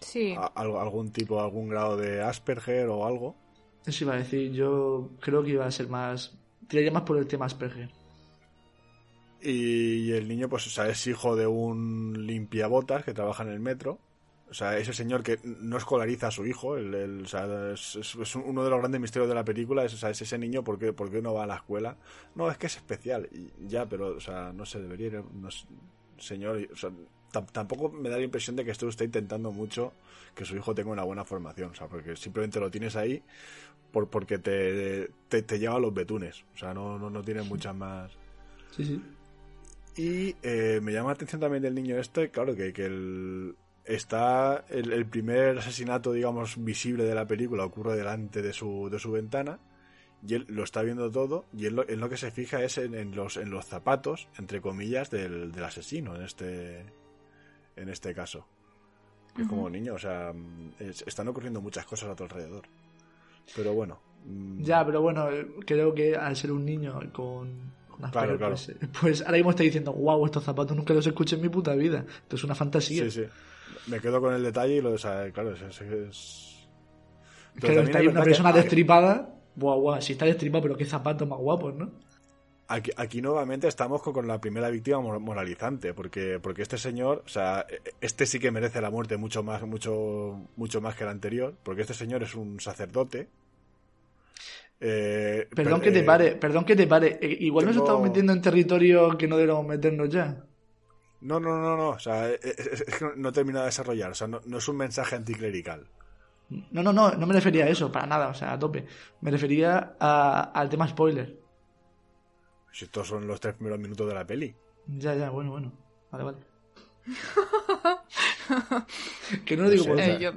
Sí. a- algún tipo, algún grado de Asperger o algo. Eso iba a decir. Yo creo que iba a ser más. Tiraría más por el tema Asperger. Y el niño, pues, o sea, es hijo de un limpiabotas que trabaja en el metro. O sea, ese señor que no escolariza a su hijo, el, o sea, es, uno de los grandes misterios de la película, es, o sea, es ese niño, ¿por qué, por qué no va a la escuela? No, es que es especial. Ya, pero, o sea, no se debería ir, no señor, o tampoco me da la impresión de que esto está intentando mucho que su hijo tenga una buena formación, o sea, porque simplemente lo tienes ahí por, porque te, te, te lleva a los betunes, o sea, no, no, no tiene muchas más... Sí, sí. Y eh, me llama la atención también del niño este, claro, que, que el, está el, el primer asesinato, digamos, visible de la película ocurre delante de su, de su ventana y él lo está viendo todo y él lo, en lo que se fija es en, en los, en los zapatos, entre comillas, del, del asesino en este, en este caso. Es como niño, o sea, es- están ocurriendo muchas cosas a tu alrededor. Pero bueno. mm, Ya, pero bueno, eh, creo que al ser un niño con, Asperger, Claro, Pues, eh, pues ahora mismo está diciendo, wow, estos zapatos nunca los escuché en mi puta vida. Esto es una fantasía. Sí, sí. Me quedo con el detalle y lo, o sea, claro, es... es- es- Pero Claro, está ahí una que persona destripada. Buah, guau, si está destripada, pero qué zapatos más guapos, ¿no? Aquí, aquí nuevamente estamos con, con la primera víctima mor- moralizante, porque, porque este señor, o sea, este sí que merece la muerte mucho más, mucho, mucho más que el anterior, porque este señor es un sacerdote. Eh, Perdón per- que te eh, pare, perdón que te pare. Eh, Igual nos estamos metiendo en territorio que no debemos meternos ya. No, no, no, no, o sea, es, es- es que no, no termina de desarrollar, o sea, no, no es un mensaje anticlerical. No, no, no, no me refería a eso, para nada, o sea, a tope. Me refería a- al tema spoiler. Si estos son los tres primeros minutos de la peli. Ya, ya, bueno, bueno. Vale, vale. [LAUGHS] que no lo digo por Eh, yo-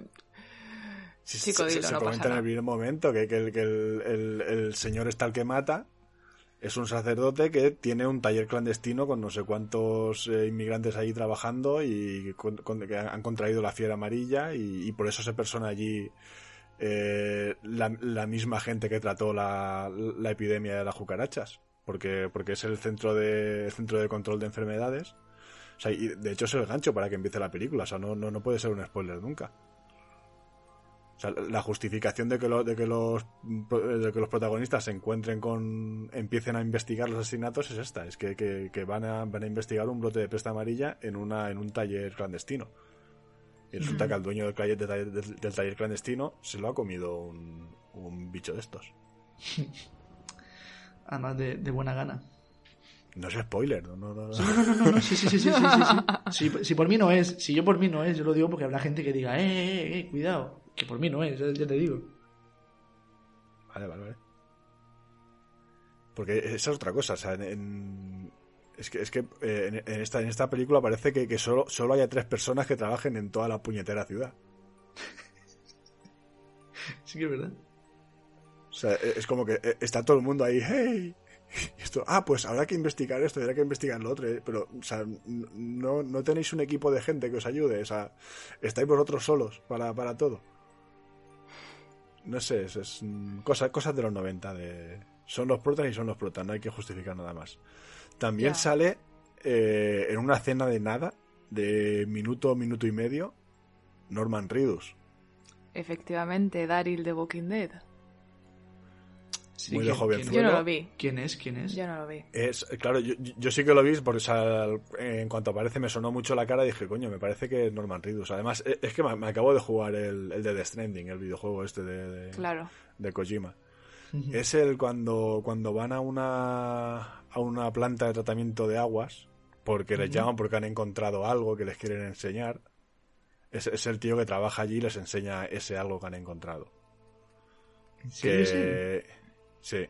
Si- Chico, se, dilo, se no pasa comenta en el primer momento que, que el, que el, el- el señor está el que mata es un sacerdote que tiene un taller clandestino con no sé cuántos eh, inmigrantes ahí trabajando y con- con- que han contraído la fiebre amarilla y, y por eso se persona allí eh, la, la misma gente que trató la, la epidemia de las cucarachas porque, porque es el centro de, el centro de control de enfermedades o sea, y de hecho es el gancho para que empiece la película o sea no, no, no puede ser un spoiler nunca o sea, la justificación de que, lo- de, que los, de que los protagonistas se encuentren con. empiecen a investigar los asesinatos es esta: es que, que- que van, a, van a investigar un brote de pesta amarilla en, una, en un taller clandestino. Y resulta que al dueño del taller, del, taller- del- del taller clandestino se lo ha comido un, un bicho de estos. [LAUGHS] Además de, de buena gana. No es spoiler, no, no, no. No, no, no, no, no, sí, sí, sí, sí, sí, sí, sí. Si, si por mí no es, si yo por mí no es, yo lo digo porque habrá gente que diga, eh, eh, eh, cuidado, que por mí no es, ya, te digo. Vale, vale, vale. Porque esa es otra cosa, o sea, en, en- es que, es que eh, en, en esta, en esta película parece que, que solo, solo haya tres personas que trabajen en toda la puñetera ciudad. [LAUGHS] Sí que es verdad. O sea, e- es como que eh, está todo el mundo ahí, ¡hey! [LAUGHS] Esto, ah, pues habrá que investigar esto, habrá que investigar lo otro, pero, o sea, no, no tenéis un equipo de gente que os ayude, o sea, estáis vosotros solos para, para todo. No sé, es, es, cosa- cosas de los 90, de, son los protas y son los protas, no hay que justificar nada más. También sale eh, en una cena de nada, de minuto, minuto y medio, Norman Reedus. Efectivamente, Daryl de Walking Dead. Sí, Muy de ¿quién- joven. quién Yo es? no lo vi. ¿Quién es? ¿Quién es? Yo no lo vi. Es, claro, yo, yo sí que lo vi porque o sea, en cuanto aparece me sonó mucho la cara y dije, coño, me parece que es Norman Reedus. Además, e- es que me, me acabo de jugar el, el de The Stranding, el videojuego este de, de, Claro. de Kojima. Es el cuando, cuando van a una, a una planta de tratamiento de aguas porque les llaman porque han encontrado algo que les quieren enseñar. Es, es el tío que trabaja allí y les enseña ese algo que han encontrado. ¿En serio, sí? Que, sí. Sí.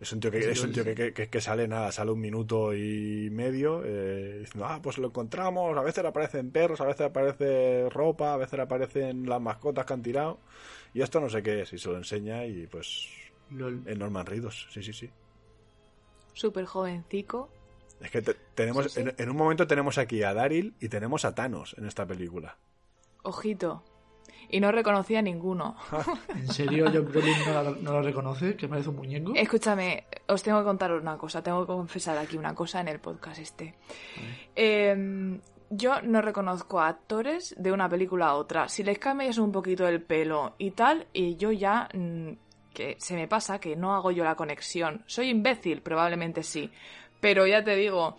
Es un tío que, Sí, es un sí, tío sí. que, que- que sale nada, sale un minuto y medio eh, diciendo, ah, pues lo encontramos, a veces le aparecen perros, a veces aparece ropa, a veces le aparecen las mascotas que han tirado, y esto no sé qué es, y se lo enseña y pues Lol. en Norman Reedus, sí, sí, sí. Súper jovencico. Es que te- tenemos, Sí, sí. En, en un momento tenemos aquí a Daryl y tenemos a Thanos en esta película. Ojito. Y no reconocía ninguno. [LAUGHS] ¿En serio Josh Brolin no, la- no lo reconoce? ¿Que parece un muñeco? Escúchame, os tengo que contar una cosa, tengo que confesar aquí una cosa en el podcast este. Eh, yo no reconozco a actores de una película a otra. Si les cambias un poquito el pelo y tal, y yo ya mm, que se me pasa que no hago yo la conexión. Soy imbécil, probablemente sí. Pero ya te digo,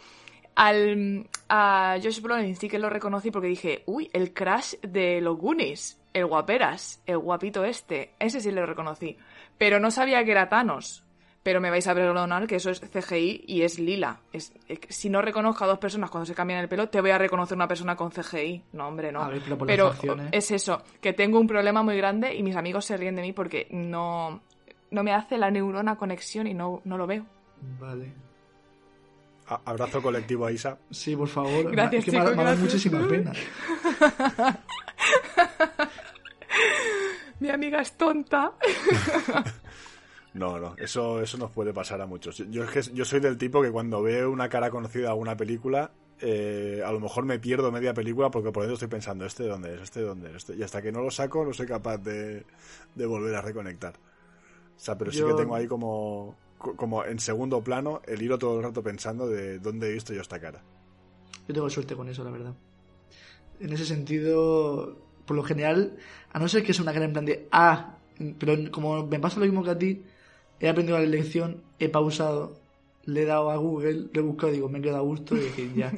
al, a Josh Brolin sí que lo reconocí porque dije, uy, el crash de los Goonies, el guaperas, el guapito este, ese sí lo reconocí. Pero no sabía que era Thanos. Pero me vais a perdonar que eso es CGI y es lila. Es, eh, si no reconozco a dos personas cuando se cambian el pelo, te voy a reconocer una persona con CGI. No, hombre, no. A ver, pero es eso, que tengo un problema muy grande y mis amigos se ríen de mí porque no, no me hace la neurona conexión y no, no lo veo. Vale. A- Abrazo colectivo a Isa. Sí, por favor. Gracias, es que me, chicos, me gracias. muchísima pena. [LAUGHS] [LAUGHS] Mi amiga es tonta. [LAUGHS] No, no, eso, eso nos puede pasar a muchos. Yo, es que yo soy del tipo que cuando veo una cara conocida de alguna película, eh, a lo mejor me pierdo media película porque por dentro estoy pensando, ¿este de dónde es? ¿Este de dónde es? Este- Y hasta que no lo saco no soy capaz de, de volver a reconectar. O sea, pero sí que tengo ahí como, co- como en segundo plano el hilo todo el rato pensando de dónde he visto yo esta cara. Yo tengo suerte con eso, la verdad. En ese sentido, por lo general, a no ser que sea una cara en plan de ah, pero como me pasa lo mismo que a ti, he aprendido la lección, he pausado, le he dado a Google, lo he buscado, digo, me he quedado a gusto y dije, ya.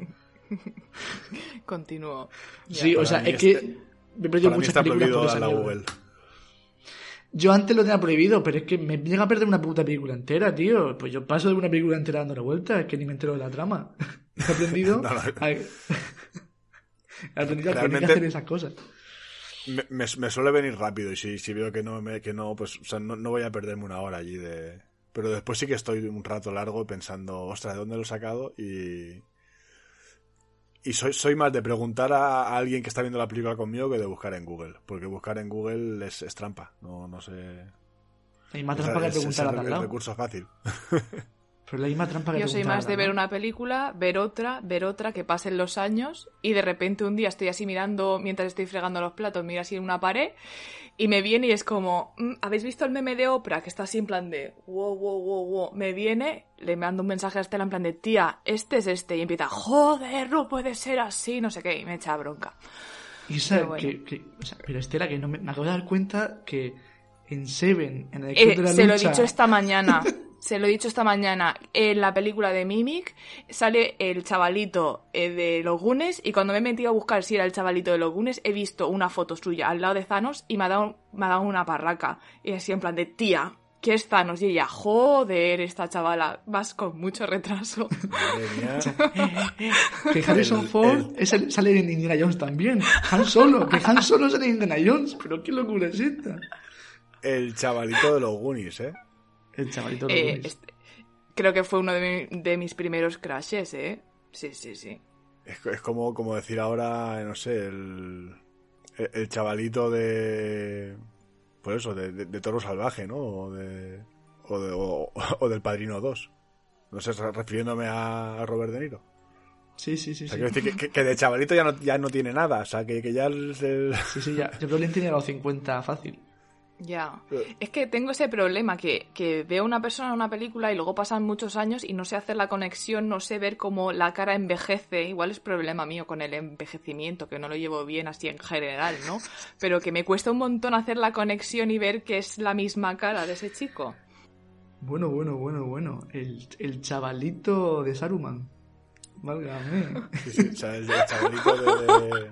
[LAUGHS] Continúo. Sí, o sea, es que este- me he perdido muchas está películas prohibido por esa. Google. Yo antes lo tenía prohibido, pero es que me llega a perder una puta película entera, tío. Pues yo paso de una película entera dando la vuelta, es que ni me entero de la trama. [LAUGHS] He aprendido [LAUGHS] No, no. a... He aprendido a hacer esas cosas. Me, me- me suele venir rápido y si, si veo que no, me, que no, pues o sea, no, no voy a perderme una hora allí de... Pero después sí que estoy un rato largo pensando, ostras, ¿de dónde lo he sacado? Y... Y soy, soy más de preguntar a, alguien que está viendo la película conmigo que de buscar en Google. Porque buscar en Google es, es trampa. No, no sé... Hay más trampa que preguntar a el, el recurso fácil. [LAUGHS] Pero la misma trampa que Yo soy más de ver una película, ver otra, ver otra, que pasen los años y de repente un día estoy así mirando, mientras estoy fregando los platos, miro así en una pared y me viene y es como, "Mm, ¿habéis visto el meme de Oprah? Que está así en plan de, wow, wow, wow, wow. Me viene, le mando un mensaje a Estela en plan de, tía, este es este. Y empieza, joder, no puede ser así, no sé qué, y me echa bronca. Isa, Pero bueno. que, que- o sea, pero Estela, que no me, me acabo de dar cuenta que en Seven, en el Eh, Club de la se lo he Lucha, dicho esta mañana. [LAUGHS] Se lo he dicho esta mañana. En la película de Mimic sale el chavalito eh, de los Gunes y cuando me he metido a buscar si era el chavalito de los Gunes he visto una foto suya al lado de Thanos y me ha dado, me ha dado una parraca. Y así en plan de tía, ¿qué es Thanos? Y ella, joder, esta chavala, vas con mucho retraso. Madre mía. [LAUGHS] que Harrison el- Ford el- es el- sale en Indiana Jones también. Han Solo, que Han Solo sale en Indiana Jones. Pero qué locura es esta. El chavalito de los Goonies, ¿eh? El chavalito de Eh, este- creo que fue uno de, mi- de mis primeros crashes, ¿eh? Sí, sí, sí. Es, es como, como decir ahora, no sé, el, el, el chavalito de. Pues eso, de, de- de Toro Salvaje, ¿no? O, de, o, de- o- o del Padrino 2. No sé, refiriéndome a, a Robert De Niro. Sí, sí, sí. O sea, Sí, que, que- que de chavalito ya no, ya no tiene nada. O sea, que, que ya el- sí, sí, ya. Yo Brolin tiene los 50 fácil. Ya. Eh. Es que tengo ese problema que, que veo a una persona en una película y luego pasan muchos años y no sé hacer la conexión, no sé ver cómo la cara envejece. Igual es problema mío con el envejecimiento, que no lo llevo bien así en general, ¿no? Pero que me cuesta un montón hacer la conexión y ver que es la misma cara de ese chico. Bueno, bueno, bueno, bueno. El, el chavalito de Saruman. Válgame. sí, sí, o sea, el, el chavalito de,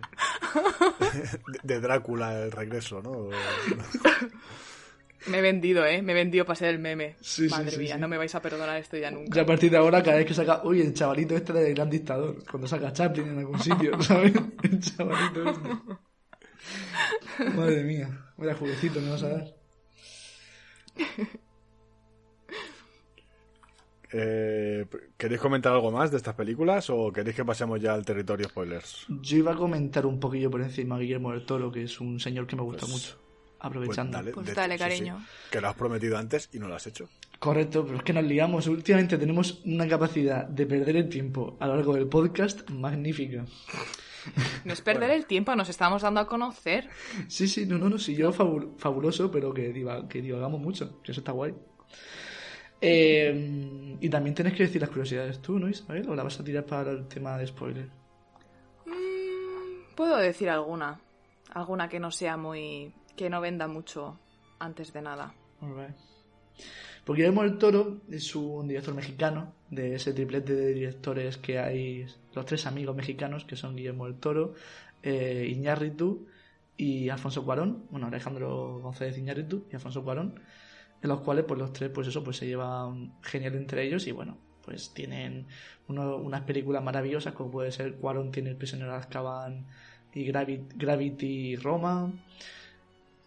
de, de Drácula, el regreso, ¿no? Me he vendido, ¿eh? Me he vendido para ser el meme. Sí, Madre sí, mía, sí. no me vais a perdonar esto ya nunca. Ya a partir de ahora, cada vez que saca, uy, el chavalito este del gran dictador, cuando saca Chaplin en algún sitio, [LAUGHS] ¿sabes? El chavalito este. Madre mía, vaya jueguecito me vas a dar. Eh, ¿Queréis comentar algo más de estas películas o queréis que pasemos ya al territorio spoilers? Yo iba a comentar un poquillo por encima a Guillermo del Toro, que es un señor que me gusta Pues- mucho. Pues Aprovechando. dale, Pues dale, sí, sí, cariño. que lo has prometido antes y no lo has hecho. Correcto, pero es que nos liamos. Últimamente tenemos una capacidad de perder el tiempo a lo largo del podcast magnífica. No es perder el tiempo, nos estamos dando a conocer. Sí, sí, no, no, no, sí, yo fabuloso, pero que, que divagamos mucho, que eso está guay. Eh, y también tienes que decir las curiosidades tú, ¿no, Isabel? ¿O la vas a tirar para el tema de spoiler? Mm, puedo decir alguna. Alguna que no sea muy. que no venda mucho antes de nada. Porque Guillermo el Toro es un director mexicano, de ese triplete de directores que hay, los tres amigos mexicanos, que son Guillermo el Toro, eh, Iñárritu y Alfonso Cuarón, bueno, Alejandro González Iñárritu y Alfonso Cuarón, los cuales pues los tres pues eso pues se llevan genial entre ellos y bueno pues tienen unas películas maravillosas como puede ser Cuarón tiene El prisionero de Azkaban y Gravity, Roma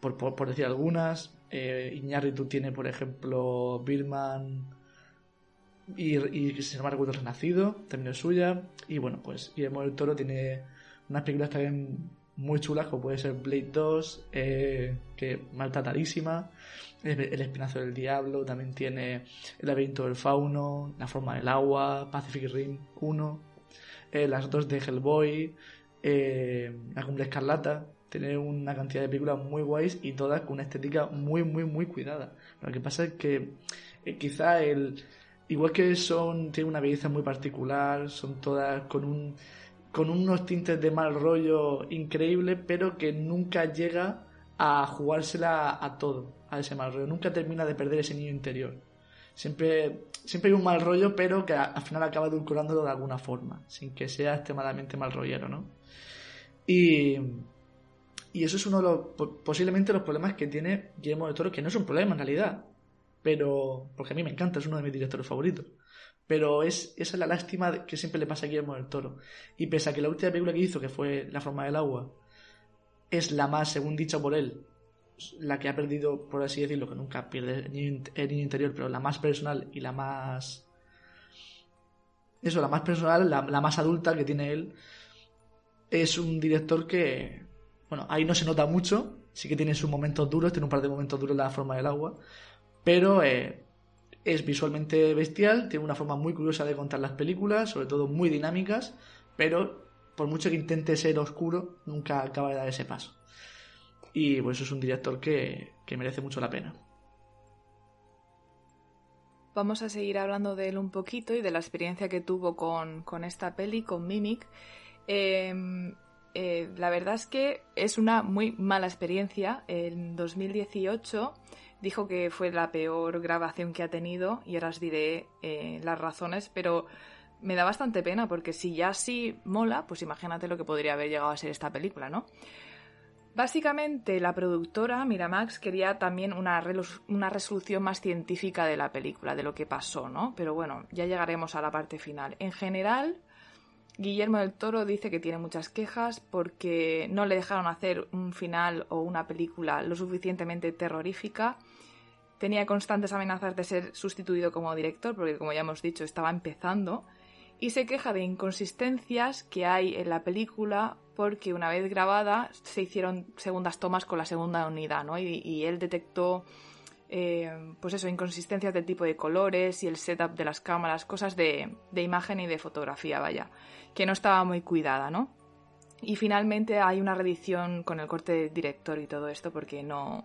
por, por, decir algunas. Eh, tiene por ejemplo Birman y, y si no me recuerdo Renacido también es suya. Y bueno pues Guillermo del Toro tiene unas películas también muy chulas como puede ser Blade 2 eh, que maltratadísima el Espinazo del Diablo, también tiene El laberinto del fauno, La forma del agua, Pacific Rim 1, eh, las dos de Hellboy, eh, La cumbre escarlata. Tiene una cantidad de películas muy guays y todas con una estética muy, muy, muy cuidada. Lo que pasa es que eh, quizá el... Igual que son, tiene una belleza muy particular, son todas con un con unos tintes de mal rollo increíble, pero que nunca llega a jugársela a todo, a ese mal rollo. Nunca termina de perder ese niño interior. Siempre, siempre hay un mal rollo, pero que al final acaba edulcorándolo de alguna forma, sin que sea extremadamente mal rollero, ¿no? Y, y eso es uno de los, posiblemente los problemas que tiene Guillermo del Toro, que no es un problema en realidad, pero, porque a mí me encanta, es uno de mis directores favoritos. Pero es, esa es la lástima que siempre le pasa a Guillermo del Toro. Y pese a que la última película que hizo, que fue La forma del agua, es la más, según dicho por él, la que ha perdido, por así decirlo, que nunca pierde el niño interior, pero la más personal y la más... Eso, la más personal, la, más adulta que tiene él, es un director que, bueno, ahí no se nota mucho, sí que tiene sus momentos duros, tiene un par de momentos duros en la forma del agua, pero eh, es visualmente bestial, tiene una forma muy curiosa de contar las películas, sobre todo muy dinámicas, pero por mucho que intente ser oscuro, nunca acaba de dar ese paso. Y pues es un director que, merece mucho la pena. Vamos a seguir hablando de él un poquito y de la experiencia que tuvo con, esta peli, con Mimic. Em, eh, la verdad es que es una muy mala experiencia. En 2018 dijo que fue la peor grabación que ha tenido y ahora os diré eh, las razones, pero me da bastante pena porque si ya sí mola, pues imagínate lo que podría haber llegado a ser esta película, ¿no? Básicamente la productora Miramax quería también una, una resolución más científica de la película, de lo que pasó, ¿no? Pero bueno, ya llegaremos a la parte final. En general, Guillermo del Toro dice que tiene muchas quejas porque no le dejaron hacer un final o una película lo suficientemente terrorífica. Tenía constantes amenazas de ser sustituido como director porque, como ya hemos dicho, estaba empezando y se queja de inconsistencias que hay en la película porque una vez grabada se hicieron segundas tomas con la segunda unidad, ¿no? Y, él detectó, eh, pues eso, inconsistencias del tipo de colores y el setup de las cámaras, cosas de, de imagen y de fotografía, vaya, que no estaba muy cuidada, ¿no? Y finalmente hay una reedición con el corte director y todo esto porque no,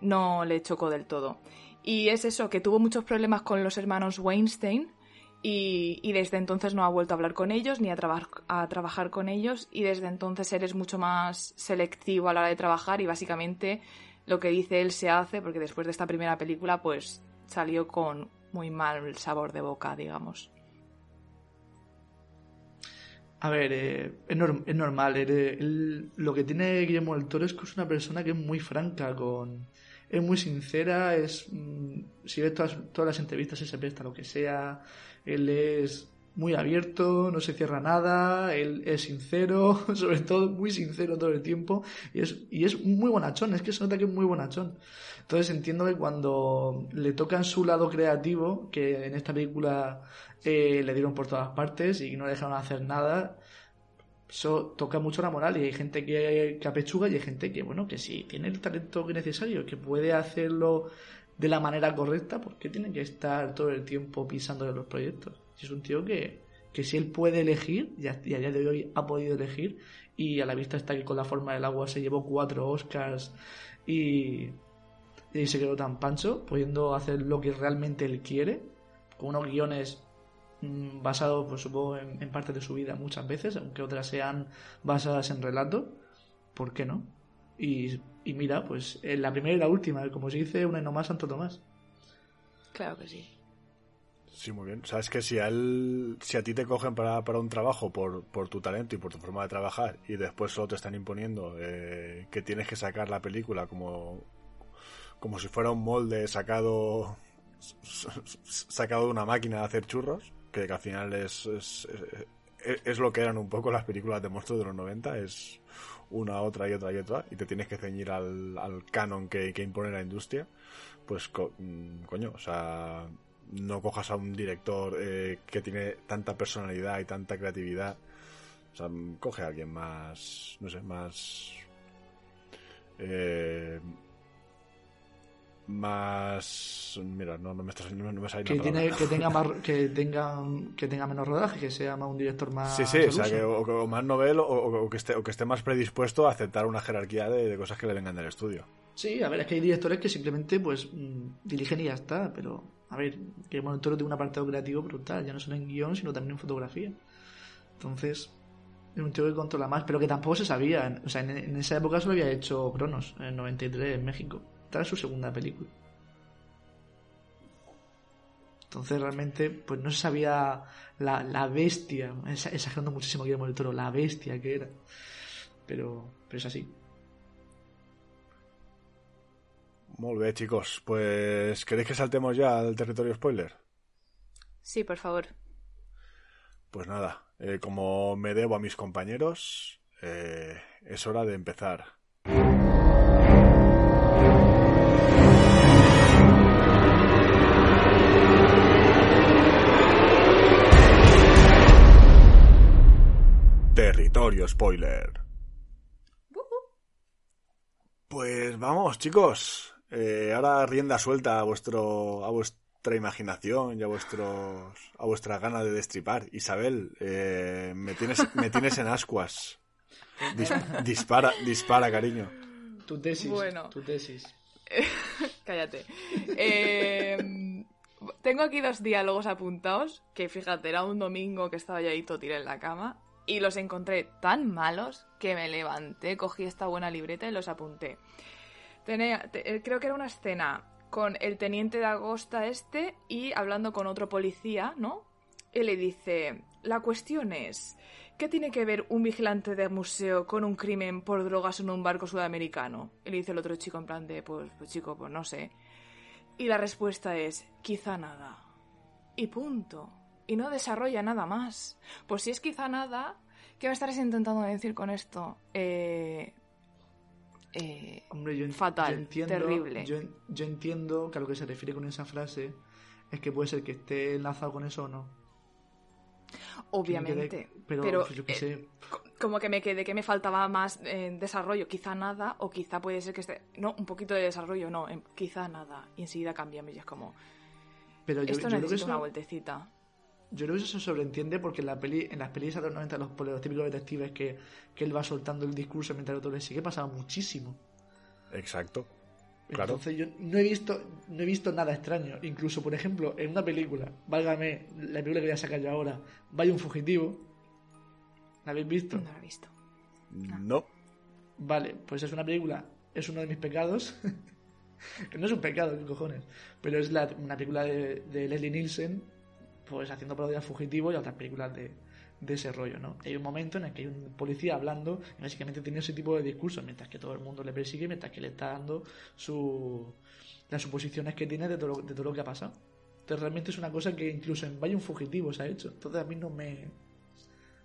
no le chocó del todo. Y es eso, que tuvo muchos problemas con los hermanos Weinstein, y, desde entonces no ha vuelto a hablar con ellos ni a, a trabajar con ellos y desde entonces eres mucho más selectivo a la hora de trabajar y básicamente lo que dice él se hace porque después de esta primera película pues salió con muy mal sabor de boca, digamos. A ver, eh, es, normal. lo que tiene Guillermo del Toro es que es una persona que es muy franca con, es muy sincera, es mm, si ves todas, todas las entrevistas se presta lo que sea, él es muy abierto, no se cierra nada, él es sincero, [LAUGHS] sobre todo muy sincero todo el tiempo y es, y es muy bonachón, es que se nota que es muy bonachón. Entonces entiendo que cuando le tocan su lado creativo, que en esta película eh, le dieron por todas partes y no le dejaron hacer nada, eso toca mucho la moral y hay gente que, que apechuga y hay gente que, bueno, que sí tiene el talento necesario, que puede hacerlo de la manera correcta, porque tiene que estar todo el tiempo pisando en los proyectos? Si es un tío que, que si él puede elegir, y a, día de hoy ha podido elegir, y a la vista está que con la forma del agua se llevó cuatro Oscars y, y se quedó tan pancho, pudiendo hacer lo que realmente él quiere, con unos guiones mm, basados, pues supongo, en, en parte de su vida muchas veces, aunque otras sean basadas en relato, ¿por qué no? Y, y mira, pues en la primera y la última, como se dice, una y no más Santo Tomás. Claro que sí. Sí, muy bien. Sabes que si a él, si a ti te cogen para, para un trabajo por, por tu talento y por tu forma de trabajar y después solo te están imponiendo eh, que tienes que sacar la película como, como si fuera un molde sacado sacado de una máquina de hacer churros, que, que al final es, es, es, es, lo que eran un poco las películas de monstruos de los 90, es una, otra y otra y otra, y te tienes que ceñir al, al canon que, que impone la industria, pues co coño, o sea, no cojas a un director eh, que tiene tanta personalidad y tanta creatividad. O sea, coge a alguien más, no sé, más... Eh, más mira no, no me está no, no me sale que, tiene, que tenga más [LAUGHS] que tenga que tenga menos rodaje que sea más un director más sí sí o, sea, que, o, o, más novel o, o, que esté o que esté más predispuesto a aceptar una jerarquía de, de, cosas que le vengan del estudio. Sí a ver es que hay directores que simplemente pues mmm, dirigen y ya está pero a ver que bueno Toro tiene un apartado creativo brutal ya no solo en guion sino también en fotografía. Entonces es un tío que controla más pero que tampoco se sabía o sea en, en esa época solo había hecho Cronos en el 93 en México esta es su segunda película. Entonces realmente pues no se sabía la, la bestia, exagerando muchísimo Guillermo del Toro, la bestia que era. Pero, pero es así. Muy bien, chicos. Pues, ¿queréis que saltemos ya al territorio spoiler? Sí, por favor. Pues nada, eh, como me debo a mis compañeros, eh, es hora de empezar. Territorio Spoiler. Pues vamos, chicos. Eh, ahora rienda suelta a vuestro a vuestra imaginación y a vuestros a vuestra gana de destripar. Isabel, eh, me tienes me tienes en ascuas. Dis, dispara, dispara, cariño. Tu tesis. Bueno. Tu tesis. [LAUGHS] Cállate. Eh, tengo aquí dos diálogos apuntados, que fíjate, era un domingo que estaba yo ahí todo tiré en la cama y los encontré tan malos que me levanté, cogí esta buena libreta y los apunté. Tenía, te, creo que era una escena con el teniente de Agosta este y hablando con otro policía, ¿no? Y le dice, la cuestión es, ¿qué tiene que ver un vigilante de museo con un crimen por drogas en un barco sudamericano? Y le dice el otro chico en plan de, pues, pues chico, pues no sé. Y la respuesta es, quizá nada. Y punto y no desarrolla nada más. Pues si es quizá nada, ¿qué me estarás intentando decir con esto? Eh, eh, Hombre, yo, fatal, yo entiendo, terrible. Yo, yo, entiendo que a lo que se refiere con esa frase es que puede ser que esté enlazado con eso o no. Obviamente, quede, pero, pero yo que sé. eh, como que me quedé que me faltaba más eh, desarrollo, quizá nada, o quizá puede ser que esté, no, un poquito de desarrollo, no, quizá nada, y enseguida cambiamos y es como, pero yo, esto necesita una vueltecita. Yo creo que eso se sobreentiende porque en, la peli, en las pelis de los 90, los, los típicos detectives que, que él va soltando el discurso mientras el otro le sigue, pasaba muchísimo. Exacto. Claro. Entonces yo no he visto no he visto nada extraño. Incluso, por ejemplo, en una película, válgame, la película que voy a sacar yo ahora, Vaya un fugitivo. ¿La habéis visto? No la he visto. No. Vale, pues es una película, es uno de mis pecados. [LAUGHS] que no es un pecado, ¿qué cojones? Pero es la, una película de, de Leslie Nielsen, pues haciendo parodia fugitivo y otras películas de, de ese rollo, ¿no? Hay un momento en el que hay un policía hablando y básicamente tiene ese tipo de discurso mientras que todo el mundo le persigue, mientras que le está dando su, las suposiciones que tiene de todo, lo, de todo lo que ha pasado. Entonces realmente es una cosa que incluso en Vaya un fugitivo se ha hecho. Entonces a mí no me,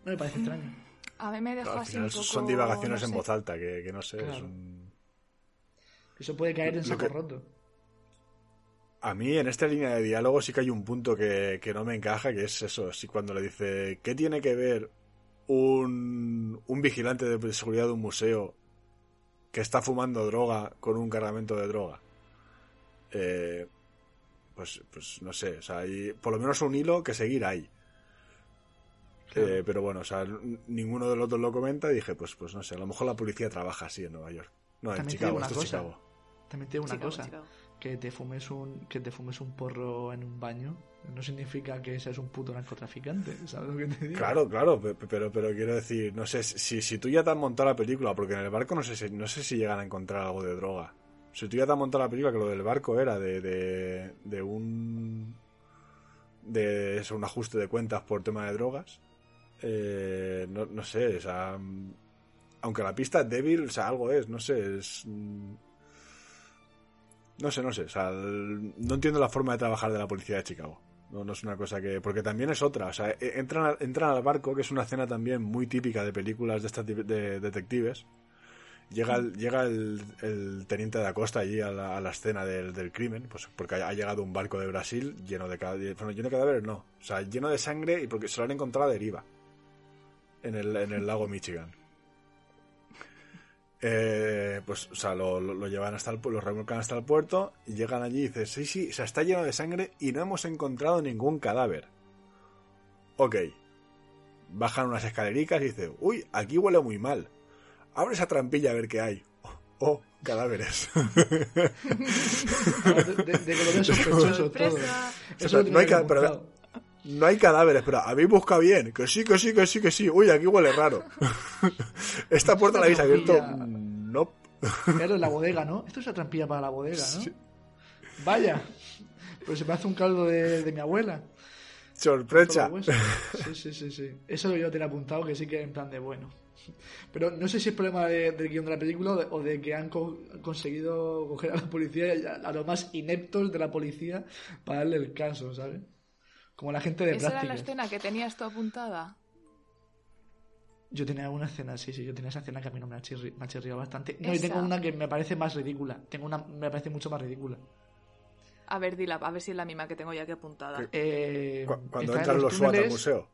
no me parece extraño. A mí me dejó Claro, al así final un poco... son divagaciones no en voz alta, que, que no sé, es un... Eso puede caer en saco que- roto. A mí en esta línea de diálogo sí que hay un punto que, que no me encaja, que es eso, si cuando le dice, ¿qué tiene que ver un, un vigilante de seguridad de un museo que está fumando droga con un cargamento de droga? Eh, pues, pues no sé, o sea, hay por lo menos un hilo que seguir ahí. Eh, pero bueno, o sea, ninguno de los dos lo comenta y dije, pues, pues no sé, a lo mejor la policía trabaja así en Nueva York. No, en Chicago, esto es. Chicago. También una Chicago, cosa. Chicago. Que te fumes un que te fumes un porro en un baño no significa que seas un puto narcotraficante, ¿sabes lo que te digo? Claro, claro, pe- pero, pero quiero decir, no sé, si, si tú ya te has montado la película, porque en el barco no sé si, no sé si llegan a encontrar algo de droga. Si tú ya te has montado la película, que lo del barco era de, de, de un de eso, un ajuste de cuentas por tema de drogas, eh, no, no sé, o mm, aunque la pista es débil, o sea, algo es, no sé, es... No sé, no sé, o sea, no entiendo la forma de trabajar de la policía de Chicago. No, no es una cosa que. Porque también es otra. O sea, e- entran, al- entran al barco, que es una escena también muy típica de películas de estas de, de detectives. Llega, el, llega el, teniente de Acosta allí a la, escena del, crimen, pues porque ha, llegado un barco de Brasil lleno de, ca- bueno, lleno de cadáveres, no. O sea, lleno de sangre y porque se lo han encontrado a deriva. En el, en el lago Michigan. Eh, pues, o sea, lo, lo- lo llevan hasta el lo remolcan hasta el puerto y llegan allí y dicen, sí, sí, o sea, está lleno de sangre y no hemos encontrado ningún cadáver. Ok. Bajan unas escalericas y dicen, uy, aquí huele muy mal. Abre esa trampilla a ver qué hay. Oh, [LAUGHS] oh, cadáveres. [LAUGHS] De, de- de que lo ves [LAUGHS] sospechoso todo. Sorpresa. Eso O sea, lo no hay ca- pero-. No hay cadáveres, pero habéis buscado bien. Que sí, que sí, que sí, que sí. Uy, aquí huele raro. [LAUGHS] Esta puerta la habéis abierto. No. Claro, en la bodega, ¿no? Esto es una trampilla para la bodega, ¿no? Vaya. Pues se me hace un caldo de, de mi abuela. Sorpresa. Sí, sí, sí, sí. Eso yo te lo he apuntado que sí que en plan de bueno. Pero no sé si es problema de- del guion de la película o de, o de que han co- conseguido coger a la policía, y a, a los más ineptos de la policía, para darle el caso, ¿sabes? Como la gente de ¿Esa era la prácticas. escena que tenías tú apuntada? Yo tenía una escena, sí, sí, yo tenía esa escena que a mí no me ha, chirri- me ha chirriado bastante. No, y tengo una que me parece más ridícula. Tengo una me parece mucho más ridícula. A ver, dila, a ver si es la misma que tengo ya que apuntada. Eh, Cu- Cuando en entran los SWAT al túneles- museo.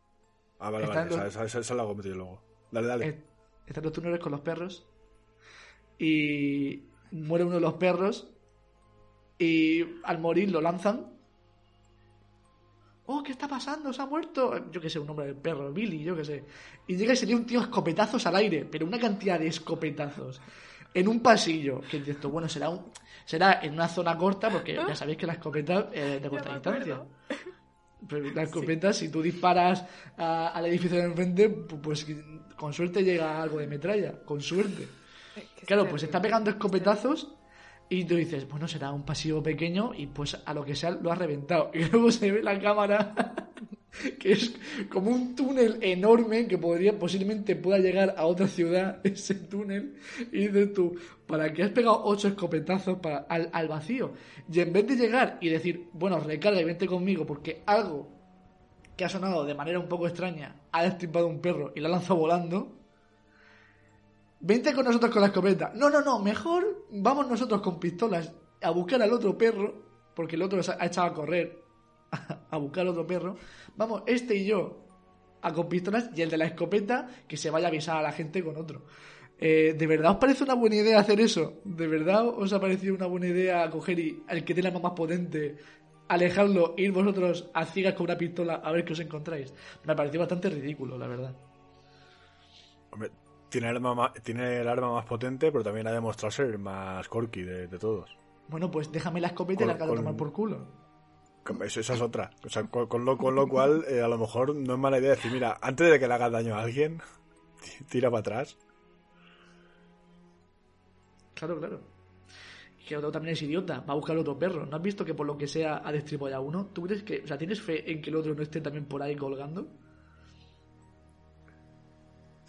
Ah, vale, vale. los- Esa, esa, esa la hago metido luego. Dale, dale. Eh, están los túneles con los perros y muere uno de los perros y al morir lo lanzan. Oh, ¿qué está pasando? ¿Se ha muerto? Yo qué sé, un nombre del perro, Billy, yo qué sé. Y llega y se lee un tío a escopetazos al aire, pero una cantidad de escopetazos. En un pasillo, que tú, bueno, será un, será en una zona corta, porque ya sabéis que la escopeta es de corta distancia. Pero la escopeta, si tú disparas a- al edificio de enfrente, pu- pues con suerte llega algo de metralla, con suerte. Claro, es pues está pegando escopetazos y tú dices, bueno, será un pasillo pequeño y pues a lo que sea lo ha reventado. [LAUGHS] Y luego se ve la cámara [LAUGHS] que es como un túnel enorme que podría posiblemente pueda llegar a otra ciudad [LAUGHS] ese túnel y dices tú, ¿para qué has pegado ocho escopetazos para, al, al vacío? Y en vez de llegar y decir, bueno, recarga y vente conmigo porque algo que ha sonado de manera un poco extraña ha destripado un perro y lo ha lanzado volando, Vente con nosotros con la escopeta. No, no, no, mejor vamos nosotros con pistolas a buscar al otro perro, porque el otro ha echado a correr [LAUGHS] a buscar al otro perro. Vamos, este y yo a con pistolas y el de la escopeta que se vaya a avisar a la gente con otro. Eh, ¿De verdad os parece una buena idea hacer eso? ¿De verdad os ha parecido una buena idea coger y al que tiene la más potente, alejarlo, ir vosotros a ciegas con una pistola a ver qué os encontráis? Me pareció bastante ridículo, la verdad. Hombre, tiene, el arma más, tiene el arma más potente, pero también ha demostrado ser más corky de, de todos. Bueno, pues déjame la escopeta y la a con- tomar por culo. Eso, esa es otra. O sea, con, con lo, con lo cual, eh, a lo mejor no es mala idea decir, mira, antes de que le hagas daño a alguien, [LAUGHS] tira para atrás. Claro, claro. Que otro también es idiota, va a buscar otro perro. ¿No has visto que por lo que sea ha destripado ya uno? ¿Tú crees que, o sea, tienes fe en que el otro no esté también por ahí colgando?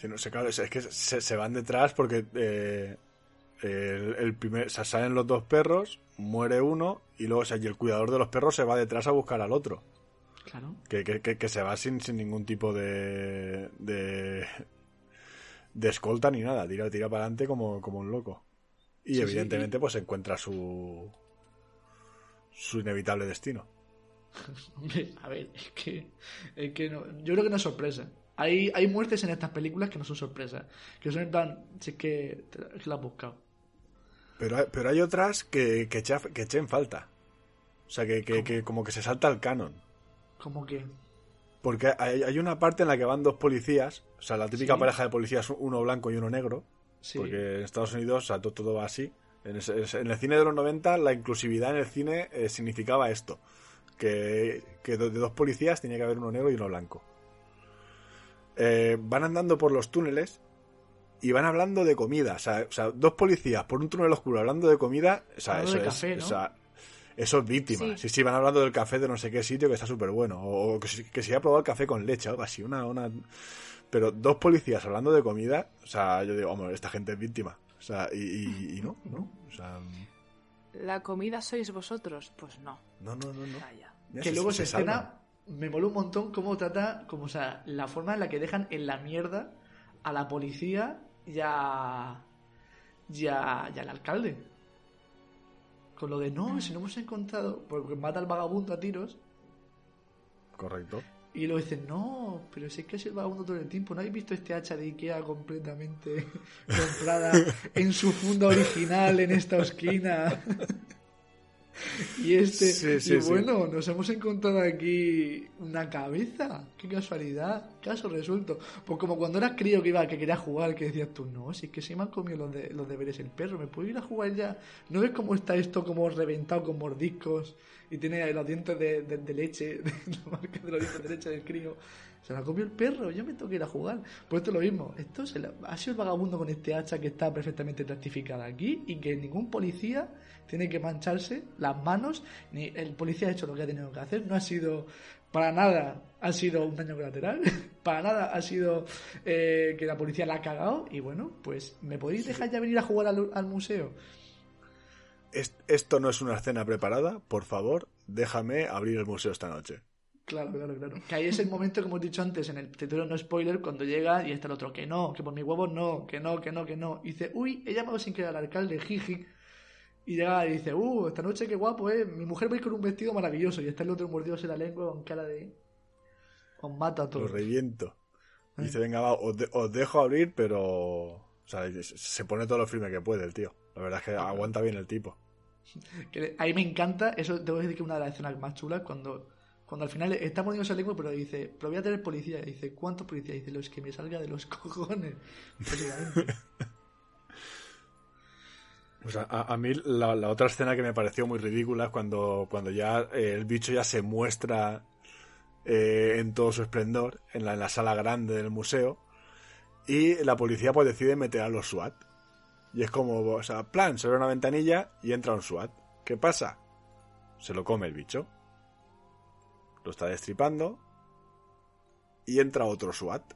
Si no sé, claro, es, es que se, se van detrás porque eh, el, el primer, o sea, salen los dos perros, muere uno y luego o sea, y el cuidador de los perros se va detrás a buscar al otro. Claro. Que, que, que, que se va sin, sin ningún tipo de, de de escolta ni nada, tira, tira para adelante como, como un loco. Y Sí, sí, evidentemente pues encuentra su su inevitable destino. [LAUGHS] Hombre, a ver, es que, es que no, yo creo que no es sorpresa. Hay, hay muertes en estas películas que no son sorpresas. Que son en plan, si es que, es que la has buscado. Pero hay, pero hay otras que, que, echen falta. O sea, que, que, ¿Cómo? que como que se salta el canon. Como que, Porque hay, hay una parte en la que van dos policías, o sea, la típica Sí. pareja de policías, uno blanco y uno negro, Sí. porque en Estados Unidos o sea, to- todo va así. En, el cine de los 90 la inclusividad en el cine eh, significaba esto, que, que de dos policías tenía que haber uno negro y uno blanco. Eh, van andando por los túneles y van hablando de comida, o sea, o sea, dos policías por un túnel oscuro hablando de comida, o sea, eso de es, café, ¿no? o sea, eso es víctima. Sí. Sí. sí, van hablando del café de no sé qué sitio que está súper bueno, o, o que, si- que se haya probado el café con leche, algo así, una, una... Pero dos policías hablando de comida, o sea, yo digo, vamos, esta gente es víctima. O sea, y, y- y no, no. O sea, ¿La comida sois vosotros? Pues no. no, no, no, no. Vaya. Que se- luego se esa escena. Me moló un montón cómo trata, como o sea, la forma en la que dejan en la mierda a la policía y a, y a- y al alcalde. Con lo de no, si no hemos encontrado, porque mata al vagabundo a tiros Correcto. y luego dicen, no, pero si es que es el vagabundo todo el tiempo, ¿no habéis visto este hacha de Ikea completamente [LAUGHS] comprada en su funda original en esta esquina? [LAUGHS] [LAUGHS] y este, Sí, sí, y sí. bueno, nos hemos encontrado aquí una cabeza, qué casualidad, caso resuelto. Pues como cuando eras crío que iba, que querías jugar, que decías tú, no, si es que se me han comido los, de- los deberes el perro, ¿me puedo ir a jugar ya? ¿No ves cómo está esto como reventado con mordiscos? Y tiene los dientes de, de- de leche, [LAUGHS] la marca de los dientes de leche del crío. Se la comió el perro, yo me tengo que ir a jugar. Pues esto es lo mismo. Esto se la- ha sido el vagabundo con este hacha que está perfectamente rectificada aquí y que ningún policía tiene que mancharse las manos. Ni el policía ha hecho lo que ha tenido que hacer. No ha sido para nada ha sido un daño colateral. [LAUGHS] para nada ha sido eh, que la policía la ha cagado. Y bueno, pues ¿me podéis dejar ya venir a jugar al, al museo? Es- esto no es una escena preparada, por favor, déjame abrir el museo esta noche. Claro, claro, claro. Que ahí es el momento, como he dicho antes, en el título no spoiler, cuando llega y está el otro, que no, que por mis huevos no, que no, que no, que no. Y dice, uy, he llamado sin querer al alcalde, jiji. Y llega y dice, uh, esta noche qué guapo, eh. Mi mujer va a ir con un vestido maravilloso. Y está el otro mordiéndose la lengua con cara de. Os mata a Lo reviento. Y Ay. dice, venga, va, os, de- os dejo abrir, pero... O sea, se pone todo lo firme que puede el tío. La verdad es que aguanta bien el tipo. [LAUGHS] Que ahí me encanta, eso tengo que decir que una de las escenas más chulas, cuando, cuando al final está mordiéndose la lengua, pero dice, pero voy a tener policía. Y dice, ¿cuántos policías? Y dice, los que me salga de los [LAUGHS] cojones. [LAUGHS] Sea, a, a mí la, otra escena que me pareció muy ridícula es cuando, cuando ya eh, el bicho ya se muestra eh, en todo su esplendor en la, en la sala grande del museo y la policía pues decide meter a los SWAT. Y es como, o sea, plan, se abre una ventanilla y entra un SWAT. ¿Qué pasa? Se lo come el bicho. Lo está destripando y entra otro SWAT.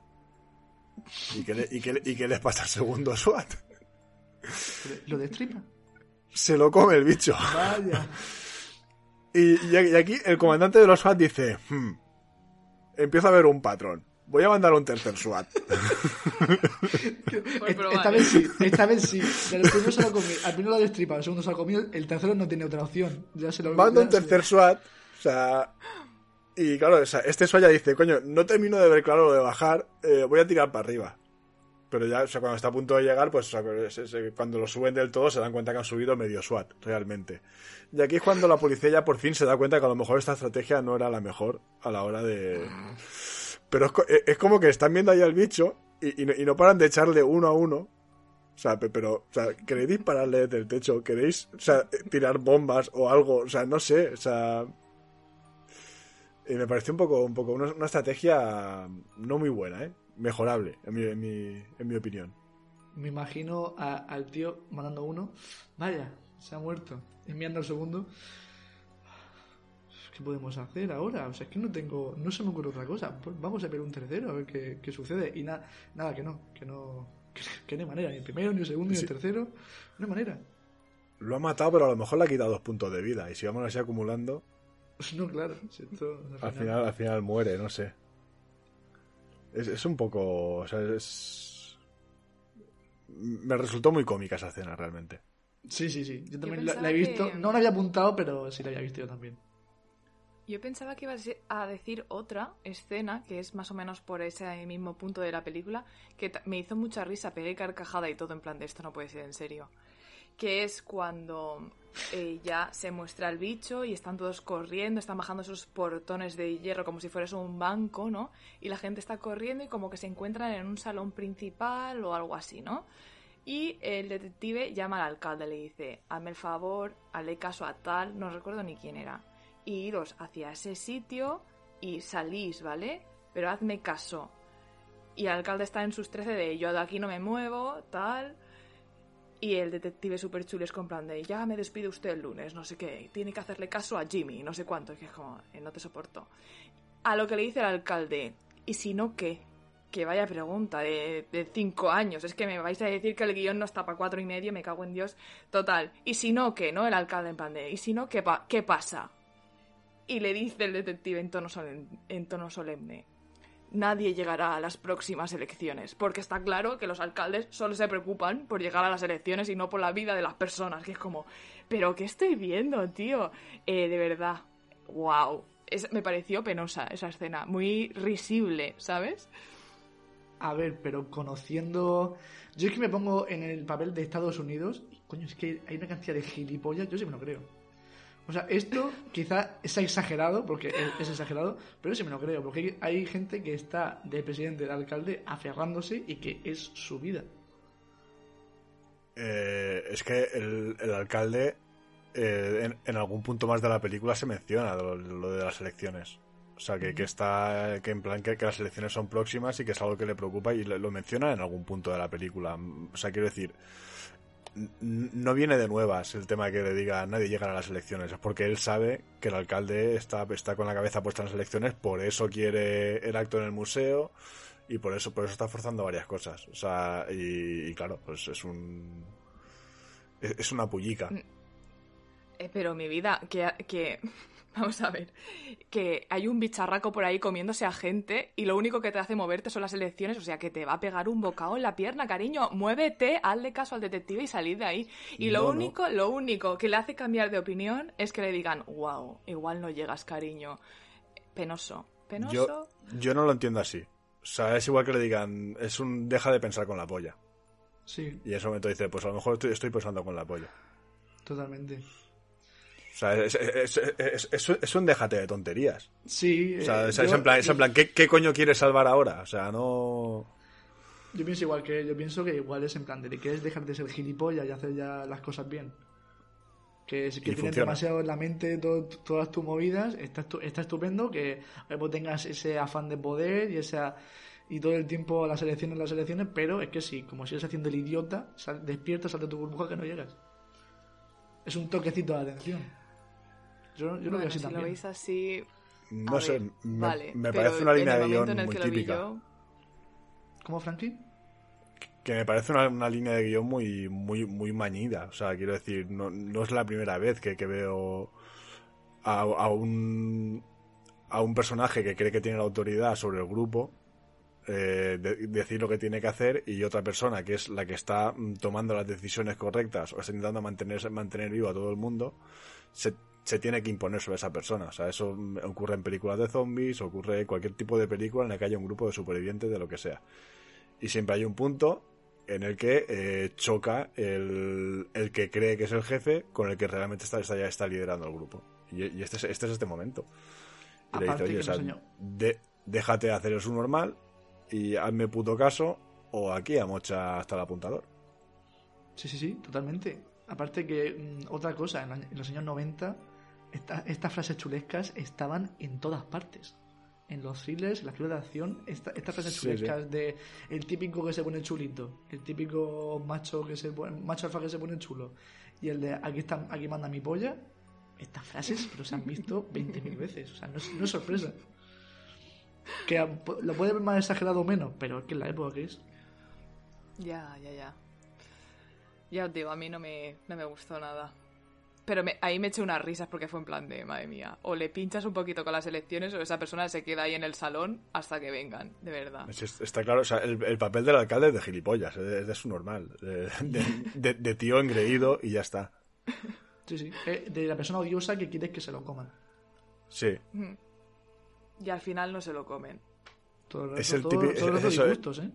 ¿Y qué, le- y qué y qué les pasa al segundo [LAUGHS] SWAT? [LAUGHS] Lo destripa. Se lo come el bicho. Vaya. [LAUGHS] Y, y aquí- el comandante de los SWAT dice, "Hmm, empiezo a ver un patrón. Voy a mandar un tercer SWAT. [LAUGHS] Probar, Esta ¿eh? vez sí, esta vez sí. El primero se lo comió, al primero lo destripa, el segundo se lo comió, el tercero no tiene otra opción. Ya se lo Mando un se- tercer SWAT. O sea... Y claro, o sea, este SWAT ya dice, coño, no termino de ver claro lo de bajar, eh, voy a tirar para arriba. Pero ya, o sea, cuando está a punto de llegar, pues es- cuando lo suben del todo se dan cuenta que han subido medio SWAT, realmente. Y aquí es cuando la policía ya por fin se da cuenta que a lo mejor esta estrategia no era la mejor a la hora de... Pero es, e, es como que están viendo ahí al bicho y, no, paran de echarle uno a uno. O sea, pe- pero, o sea, ¿queréis dispararle desde el techo? ¿Queréis, o sea, tirar bombas o algo? O sea, no sé, o sea... Y me pareció un poco, un poco una, una estrategia no muy buena, ¿eh? Mejorable, en mi, en mi, en mi opinión. Me imagino a- al tío mandando uno. Vaya, se ha muerto. Enviando al segundo. ¿Qué podemos hacer ahora? O sea, es que no tengo. No se me ocurre otra cosa. Pues vamos a ver un tercero, a ver qué, qué sucede. Y na- nada, que no. Que no. Que, [LAUGHS] que no hay manera. Ni el primero, ni el segundo, ni el tercero. No hay manera. Lo ha matado, pero a lo mejor le ha quitado dos puntos de vida. Y si vamos así acumulando, [LAUGHS] No, claro. si esto, al final, al final muere, no sé. Es, es un poco. O sea, es. Me resultó muy cómica esa escena, realmente. Sí, sí, sí. Yo también la, he visto. que- No la había apuntado, pero sí la había visto yo también. Yo pensaba que ibas a decir otra escena, que es más o menos por ese mismo punto de la película, que me hizo mucha risa, pegué carcajada y todo en plan de esto no puede ser en serio. Que es cuando eh, ya se muestra el bicho y están todos corriendo, están bajando esos portones de hierro como si fuese un banco, ¿no? Y la gente está corriendo y como que se encuentran en un salón principal o algo así, ¿no? Y el detective llama al alcalde, le dice, hazme el favor, hazle caso a tal, no recuerdo ni quién era, y iros hacia ese sitio y salís, ¿vale? Pero hazme caso. Y el alcalde está en sus trece de yo de aquí no me muevo, tal. Y el detective super chulo es con plan de ya me despide usted el lunes, no sé qué, tiene que hacerle caso a Jimmy, no sé cuánto, que como, eh, no te soporto. A lo que le dice el alcalde, ¿y si no qué? Que vaya pregunta de, de cinco años. Es que me vais a decir que el guion no está para cuatro y medio, me cago en Dios. Total. ¿Y si no qué? ¿No? El alcalde en plan de, ¿y si no qué, qué pasa? Y le dice el detective en tono, solemne, en tono solemne, nadie llegará a las próximas elecciones, porque está claro que los alcaldes solo se preocupan por llegar a las elecciones y no por la vida de las personas, que es como, pero ¿qué estoy viendo, tío? Eh, de verdad, wow. Es, me pareció penosa esa escena, muy risible, ¿sabes? A ver, pero conociendo. Yo es que me pongo en el papel de Estados Unidos. Coño, es que hay una cantidad de gilipollas, yo sí me lo creo. O sea, esto quizá es exagerado, porque es, es exagerado, pero sí me lo creo, porque hay, hay gente que está de presidente, de alcalde, aferrándose y que es su vida. Eh, es que el, el alcalde, eh, en, en algún punto más de la película se menciona lo, lo de las elecciones. O sea, que, que está, que en plan que, que las elecciones son próximas y que es algo que le preocupa y lo, lo menciona en algún punto de la película. O sea, quiero decir, no viene de nuevas el tema que le diga nadie llegará a las elecciones, es porque él sabe que el alcalde está, está con la cabeza puesta en las elecciones, por eso quiere el acto en el museo y por eso, por eso está forzando varias cosas. O sea, y, claro, pues es un. Es, una pullica. Eh, pero mi vida, que, que... [LAUGHS] Vamos a ver, que hay un bicharraco por ahí comiéndose a gente y lo único que te hace moverte son las elecciones, o sea que te va a pegar un bocado en la pierna, cariño. Muévete, hazle caso al detective y salid de ahí. Y lo no. único, lo único que le hace cambiar de opinión es que le digan, wow, igual no llegas, cariño. Penoso, penoso. Yo, yo no lo entiendo así. O sea, es igual que le digan, es un deja de pensar con la polla. Sí, Y en ese momento dice, pues a lo mejor estoy, estoy pensando con la polla. totalmente. O sea, es, es, es, es- es un déjate de tonterías. Sí, O sea, eh, es, es yo- en plan, es en plan ¿qué, ¿qué coño quieres salvar ahora? O sea, no... Yo pienso igual que yo pienso que igual es en plan de que quieres dejar de ser gilipollas y hacer ya las cosas bien. Que, es, que tienes demasiado en la mente to- todas tus movidas, está, está estupendo que eh, vos tengas ese afán de poder y esa y todo el tiempo las elecciones, las elecciones, pero es que sí, como sigues haciendo el idiota, sal, despierta, sal de tu burbuja que no llegas. Es un toquecito de atención. Yo, yo lo veo Bueno, así si lo también. veis así... No sé, ver, me, vale, me parece una línea de guion muy típica. yo, ¿Cómo, Frankie? Que me parece una, una línea de guion muy, muy, muy mañida. O sea, quiero decir, no, no es la primera vez que, que veo a, a un a un personaje que cree que tiene la autoridad sobre el grupo eh, de- decir lo que tiene que hacer y otra persona que es la que está mm, tomando las decisiones correctas o está intentando mantener, mantener vivo a todo el mundo se, se tiene que imponer sobre esa persona. O sea, eso ocurre en películas de zombies, ocurre en cualquier tipo de película en la que haya un grupo de supervivientes de lo que sea. Y siempre hay un punto en el que eh, choca el, el que cree que es el jefe con el que realmente está, está, ya está liderando el grupo. Y, y este, es, este es este momento. Y le dice, Aparte oye, o sea, de- déjate hacer eso normal y hazme puto caso o aquí a mocha hasta el apuntador. Sí, sí, sí, totalmente. Aparte que mm, otra cosa, en, la- en los años 90 esta- estas frases chulescas estaban en todas partes. En los thrillers, en las películas de acción, esta- estas frases Sí, chulescas de el típico que se pone chulito, el típico macho que se pone, macho alfa que se pone chulo y el de aquí está, aquí manda mi polla, estas frases pero se han visto 20.000 veces, o sea, no es, no es sorpresa. Que lo puede ver más exagerado o menos, pero es que en la época que es. Ya, ya, ya. Ya os digo, a mí no me, no me gustó nada. Pero me- ahí me eché unas risas porque fue en plan de, madre mía, o le pinchas un poquito con las elecciones o esa persona se queda ahí en el salón hasta que vengan, de verdad. Es- es- Está claro, o sea, el, el papel del alcalde es de gilipollas, es de, su normal, de, de- de- de tío engreído y ya está. Sí, sí. Eh, de la persona odiosa que quieres que se lo coman. Sí, Mm. Y al final no se lo comen. Todo el Es rato, el todo, típico- todo el rato eso es- disgustos, ¿eh?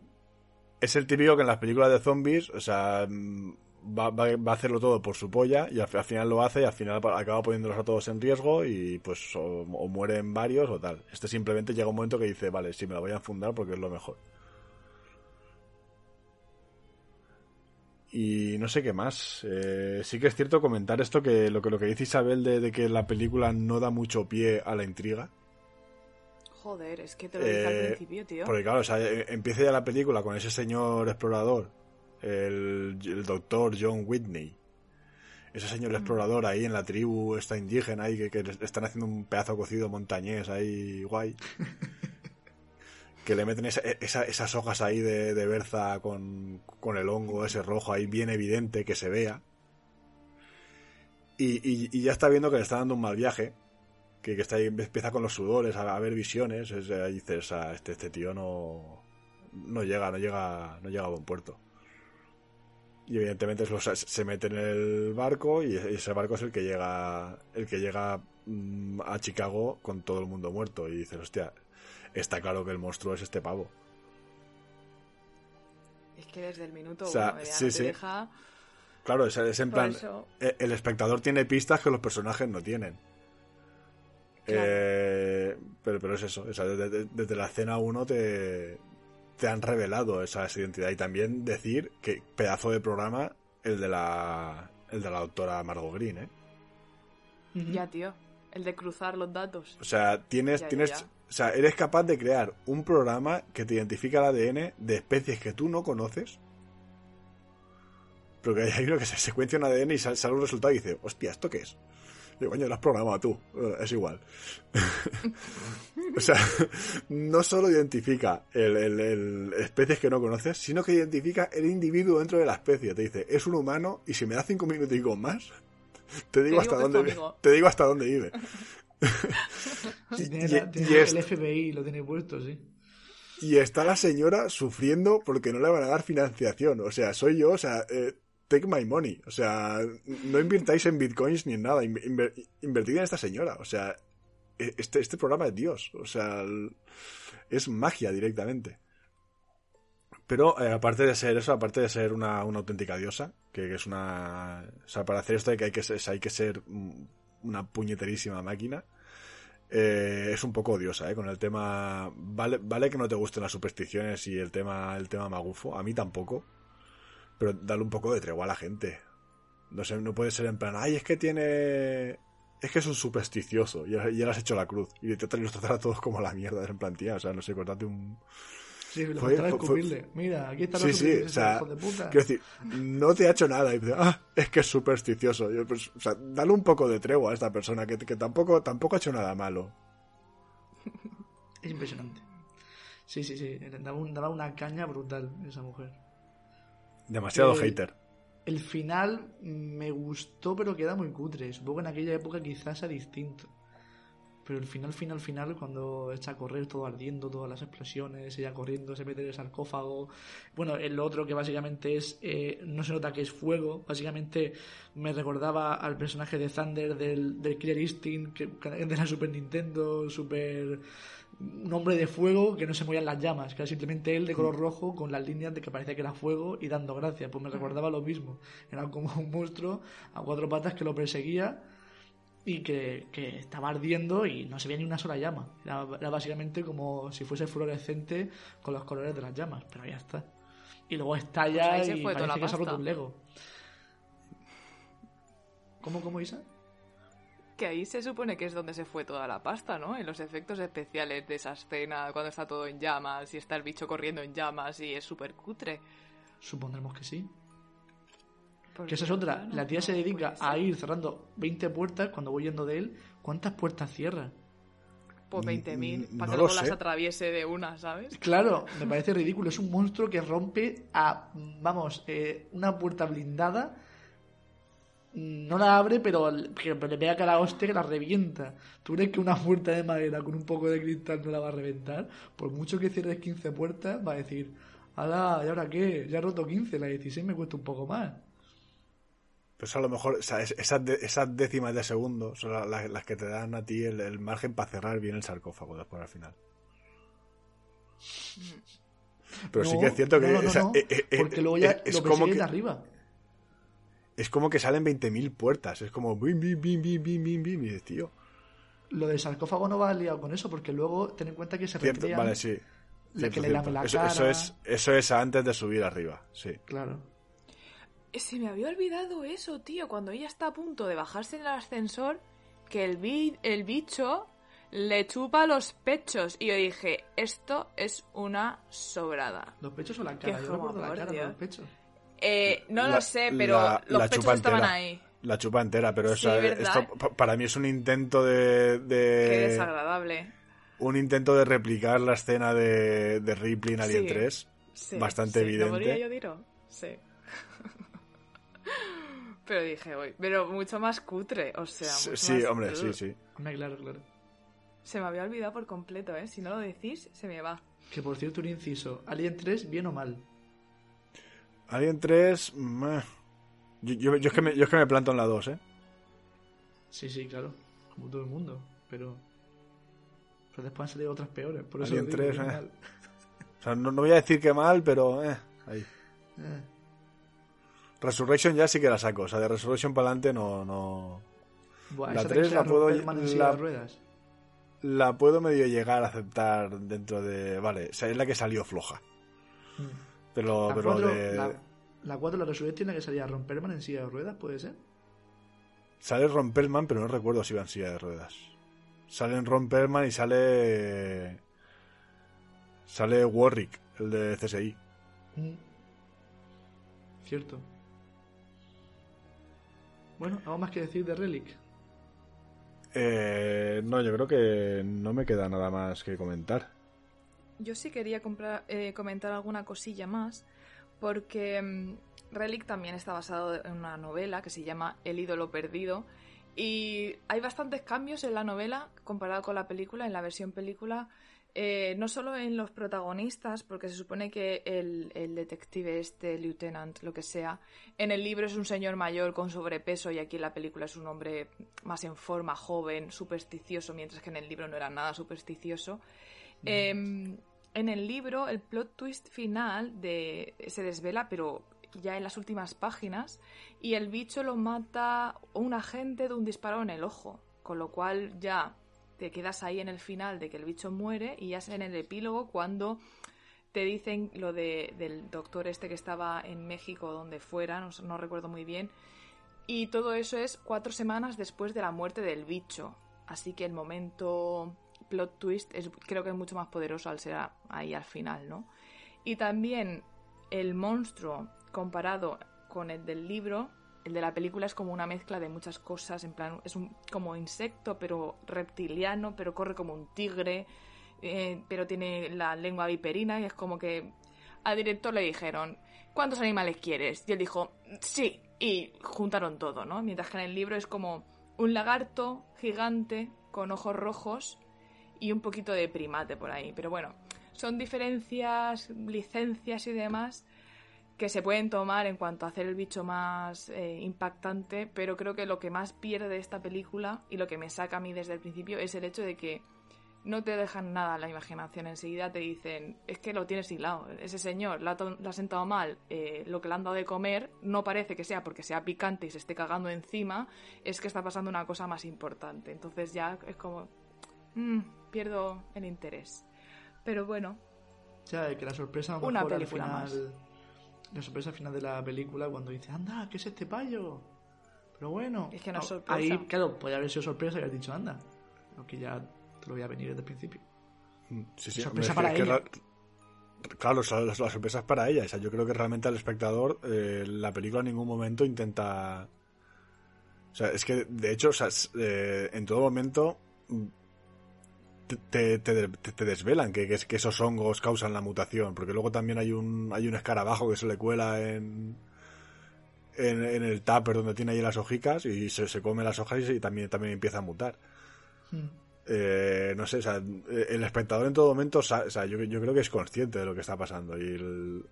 es el típico que en las películas de zombies, o sea, mm, va, va, va, a hacerlo todo por su polla y al, al, final lo hace y al final acaba poniéndolos a todos en riesgo y pues o, o, mueren varios o tal. Este simplemente llega un momento que dice, vale, sí, me la voy a fundar porque es lo mejor. Y no sé qué más. Eh, sí que es cierto comentar esto que lo que, lo que dice Isabel de, de, que la película no da mucho pie a la intriga. Joder, es que te lo dije eh, al principio, tío. Porque claro, o sea, empieza ya la película con ese señor explorador, el, el doctor John Whitney. Ese señor explorador ahí en la tribu, esta indígena ahí que, que están haciendo un pedazo cocido montañés ahí guay. [LAUGHS] que le meten esa, esa, esas hojas ahí de, de berza con, con, el hongo ese rojo ahí bien evidente que se vea. Y, y, y, ya está viendo que le está dando un mal viaje. Que, que está ahí, empieza con los sudores a, a ver visiones. Es, ahí dices, ah, este, este tío no, no llega, no llega, no llega a buen puerto. Y evidentemente se, se mete en el barco y ese barco es el que llega, el que llega mmm, a Chicago con todo el mundo muerto. Y dices, hostia, está claro que el monstruo es este pavo. Es que desde el minuto o sea, uno sí, sí. deja... Claro, es, es en Por plan, eso... el espectador tiene pistas que los personajes no tienen. Claro. Eh, pero, pero es eso, o sea, desde, desde la escena 1 te, te han revelado esa, esa, identidad y también decir que pedazo de programa el de la el de la doctora Margot Green, ¿eh? Ya, tío, el de cruzar los datos. O sea, tienes, ya, tienes, ya. O sea, eres capaz de crear un programa que te identifica el ADN de especies que tú no conoces. Pero que hay uno que se secuencia un ADN y sale, sale un resultado y dice, hostia, ¿esto qué es? Y coño, lo has programado tú. Es igual. [LAUGHS] o sea, no solo identifica el, el, el, especies que no conoces, sino que identifica el individuo dentro de la especie. Te dice, es un humano y si me da cinco minuticos más, te digo, te hasta digo dónde te digo hasta dónde vive. [LAUGHS] [LAUGHS] tiene, la, tiene y el es... FBI lo tiene puesto, sí. Y está la señora sufriendo porque no le van a dar financiación. O sea, soy yo, o sea, eh, take my money. O sea, no invirtáis en bitcoins ni en nada. Inver, invertid en esta señora. O sea, e, este, este programa es Dios. O sea, es magia directamente. Pero eh, aparte de ser eso, aparte de ser una, auténtica diosa, que, es una... O sea, para hacer esto hay que, hay que, hay que ser una puñeterísima máquina. Eh, es un poco odiosa, ¿eh? Con el tema. Vale, vale que no te gusten las supersticiones y el tema, el tema magufo. A mí tampoco. Pero dale un poco de tregua a la gente. No sé, no puede ser en plan, ay, es que tiene. Es que es un supersticioso. Y ya le has hecho la cruz. Y te los tratar a todos como la mierda. En plan, tía, o sea, no sé, cortate un. Sí, lo fue, fue, fue, Mira, aquí está sí, sí, o sea, de puta. Quiero decir, no te ha hecho nada. Y dice, ah, es que es supersticioso. Yo, pues, o sea, dale un poco de tregua a esta persona que, que tampoco, tampoco ha hecho nada malo. [LAUGHS] Es impresionante. Sí, sí, sí. Daba, un, daba una caña brutal esa mujer. Demasiado eh, hater. El final me gustó, pero queda muy cutre. Supongo que en aquella época quizás sea distinto. Pero el final, final, final, cuando echa a correr todo ardiendo, todas las explosiones, ella corriendo, se mete en el sarcófago. Bueno, el otro que básicamente es. Eh, no se nota que es fuego. Básicamente me recordaba al personaje de Thunder del, del Killer Instinct, que, de la Super Nintendo, Super. Un hombre de fuego que no se movían las llamas, que era simplemente él de color rojo con las líneas de que parecía que era fuego y dando gracias. Pues me recordaba lo mismo. Era como un monstruo a cuatro patas que lo perseguía y que, que, estaba ardiendo y no se veía ni una sola llama. Era, era, básicamente como si fuese fluorescente con los colores de las llamas, pero ya está. Y luego estalla pues y parece que se ha roto un Lego. ¿Cómo, cómo, Isa? Que ahí se supone que es donde se fue toda la pasta, ¿no? En los efectos especiales de esa escena, cuando está todo en llamas y está el bicho corriendo en llamas y es súper cutre. Supondremos que sí. Que esa es otra. La tía se dedica a ir cerrando 20 puertas cuando voy yendo de él. ¿Cuántas puertas cierra? Pues 20.000, para no que luego las atraviese de una, ¿sabes? Claro, [LAUGHS] me parece ridículo. Es un monstruo que rompe a, vamos, eh, una puerta blindada. No la abre, pero, pero le pega cada hostia que la revienta. ¿Tú crees que una puerta de madera con un poco de cristal no la va a reventar? Por mucho que cierres 15 puertas, va a decir, ¡Hala! ¿Y ahora qué? Ya he roto 15, la 16 me cuesta un poco más. Pues a lo mejor, o sea, esas, esas décimas de segundo son las, las, que te dan a ti el, el, margen para cerrar bien el sarcófago después al final. Pero no, sí que es cierto que. No, no, esa, eh, eh, porque luego ya es, lo como que... de arriba. Es como que salen 20.000 puertas. Es como bim, bim, bim, bim, bim, bim, bim. Y dices, tío. Lo del sarcófago no va liado con eso, porque luego ten en cuenta que se Cierto, recrean vale, sí. Cierto, que le la eso, cara. eso es, eso es antes de subir arriba, sí. Claro. Se me había olvidado eso, tío. Cuando ella está a punto de bajarse en el ascensor, que el, bi- el bicho le chupa los pechos. Y yo dije, esto es una sobrada. ¿Los pechos o la cara? Yo recuerdo la cara, no los pechos. Eh, no La- lo sé, pero la- los la pechos estaban entera. ahí. La chupa entera, pero Sí, esa- ¿verdad? esto pa- para mí es un intento de, de- Qué desagradable. un intento de replicar la escena de, de Ripley en Alien Sí. 3. Sí, Bastante sí, evidente. ¿Lo yo dirlo? Sí. [LAUGHS] pero dije, uy, pero mucho más cutre, o sea. Sí, mucho sí, más- hombre, sí, sí. Hombre, claro, claro. Se me había olvidado por completo, ¿eh? Si no lo decís, se me va. Que por cierto, un inciso. ¿Alien 3, bien o mal? Alien 3, meh. yo, yo- yo es que me, yo es que me planto en la 2, ¿eh? Sí, sí, claro. Como todo el mundo. Pero. Pero después han salido otras peores. Por eso Alien lo digo, 3, bien eh. mal. O sea, no, no voy a decir que mal, pero eh, ahí. Eh. Resurrection ya sí que la saco. O sea, de Resurrection para adelante no, no. Buah, La esa te tres quisiera la puedo- la- de ruedas. La puedo medio llegar a aceptar dentro de. Vale, o sea, es la que salió floja. Mm. La pero 4, de. la, la 4, la Resurrection, la que salía a romperman en silla de ruedas, ¿puede ser? Sale Romperman, pero no recuerdo si va en silla de ruedas. Salen Romperman y sale. Sale Warwick, el de CSI. Mm. Cierto. Bueno, ¿algo más que decir de Relic? Eh, no, yo creo que no me queda nada más que comentar. Yo sí quería comprar- eh, comentar alguna cosilla más, porque mm, Relic también está basado en una novela que se llama El ídolo perdido. Y hay bastantes cambios en la novela comparado con la película, en la versión película. eh, no solo en los protagonistas, porque se supone que el, el detective este, lieutenant, lo que sea, en el libro es un señor mayor con sobrepeso y aquí en la película es un hombre más en forma, joven, supersticioso, mientras que en el libro no era nada supersticioso. En el libro, el plot twist final de, se desvela, pero ya en las últimas páginas, y el bicho lo mata un agente de un disparo en el ojo, con lo cual ya te quedas ahí en el final de que el bicho muere y ya es en el epílogo cuando te dicen lo de, del doctor este que estaba en México, donde fuera, no, recuerdo muy bien, y todo eso es cuatro semanas después de la muerte del bicho. Así que el momento plot twist es, creo que es mucho más poderoso al ser ahí al final, ¿no? Y también el monstruo comparado con el del libro, el de la película es como una mezcla de muchas cosas, en plan, es un como insecto, pero reptiliano, pero corre como un tigre, eh, pero tiene la lengua viperina y es como que al director le dijeron, ¿cuántos animales quieres? Y él dijo, sí, y juntaron todo, ¿no? Mientras que en el libro es como un lagarto gigante con ojos rojos y un poquito de primate por ahí. Pero bueno, son diferencias, licencias y demás que se pueden tomar en cuanto a hacer el bicho más eh, impactante, pero creo que lo que más pierde esta película y lo que me saca a mí desde el principio es el hecho de que no te dejan nada a la imaginación. Enseguida te dicen, es que lo tienes hilado. Ese señor la ha, sentado mal, eh, lo que le han dado de comer no parece que sea porque sea picante y se esté cagando encima, es que está pasando una cosa más importante. Entonces ya es como, mm, pierdo el interés. Pero bueno, O sea, que la sorpresa a Una mejor al película final. más. La sorpresa al final de la película cuando dice, anda, ¿qué es este payo? Pero bueno. Es que no es sorpresa. Ahí, claro, podría haber sido sorpresa y haber dicho, anda. Lo que ya te lo voy a venir desde el principio. Sí, sí, Sorpresa para es que la- claro, o sea, la, la sorpresa es para ella. O sea, yo creo que realmente al espectador eh, la película en ningún momento intenta... O sea, es que de hecho, o sea, es, eh, en todo momento mm, te, te, te- desvelan que, que, es- que esos hongos causan la mutación. Porque luego también hay un, hay un escarabajo que se le cuela en... En, en el tupper donde tiene ahí las hojicas y se, se come las hojas y, también, también empieza a mutar. Hmm. Eh, no sé, o sea, el espectador en todo momento, o sea, yo, yo creo que es consciente de lo que está pasando y el-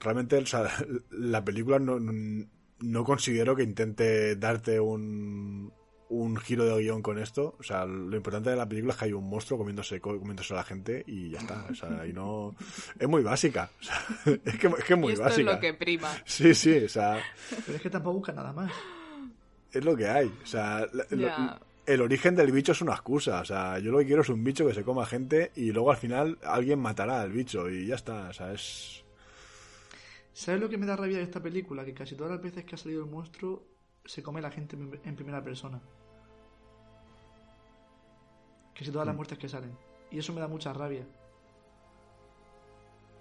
realmente, o sea, [LAUGHS] la película no, no considero que intente darte un un giro de guion con esto. O sea, lo importante de la película es que hay un monstruo comiéndose, comiéndose a la gente y ya está. O sea, y no... Es muy básica. O sea, [LAUGHS] es, que, es que es muy y esto básica. es lo que prima. Sí, sí, o sea, Pero es que tampoco busca nada más. es lo que hay. O sea, lo- el origen del bicho es una excusa. O sea, yo lo que quiero es un bicho que se coma gente y luego al final alguien matará al bicho y ya está. O sea, es... ¿Sabes lo que me da rabia de esta película? Que casi todas las veces que ha salido el monstruo se come la gente en primera persona. Casi todas las Mm. muertes que salen. Y eso me da mucha rabia.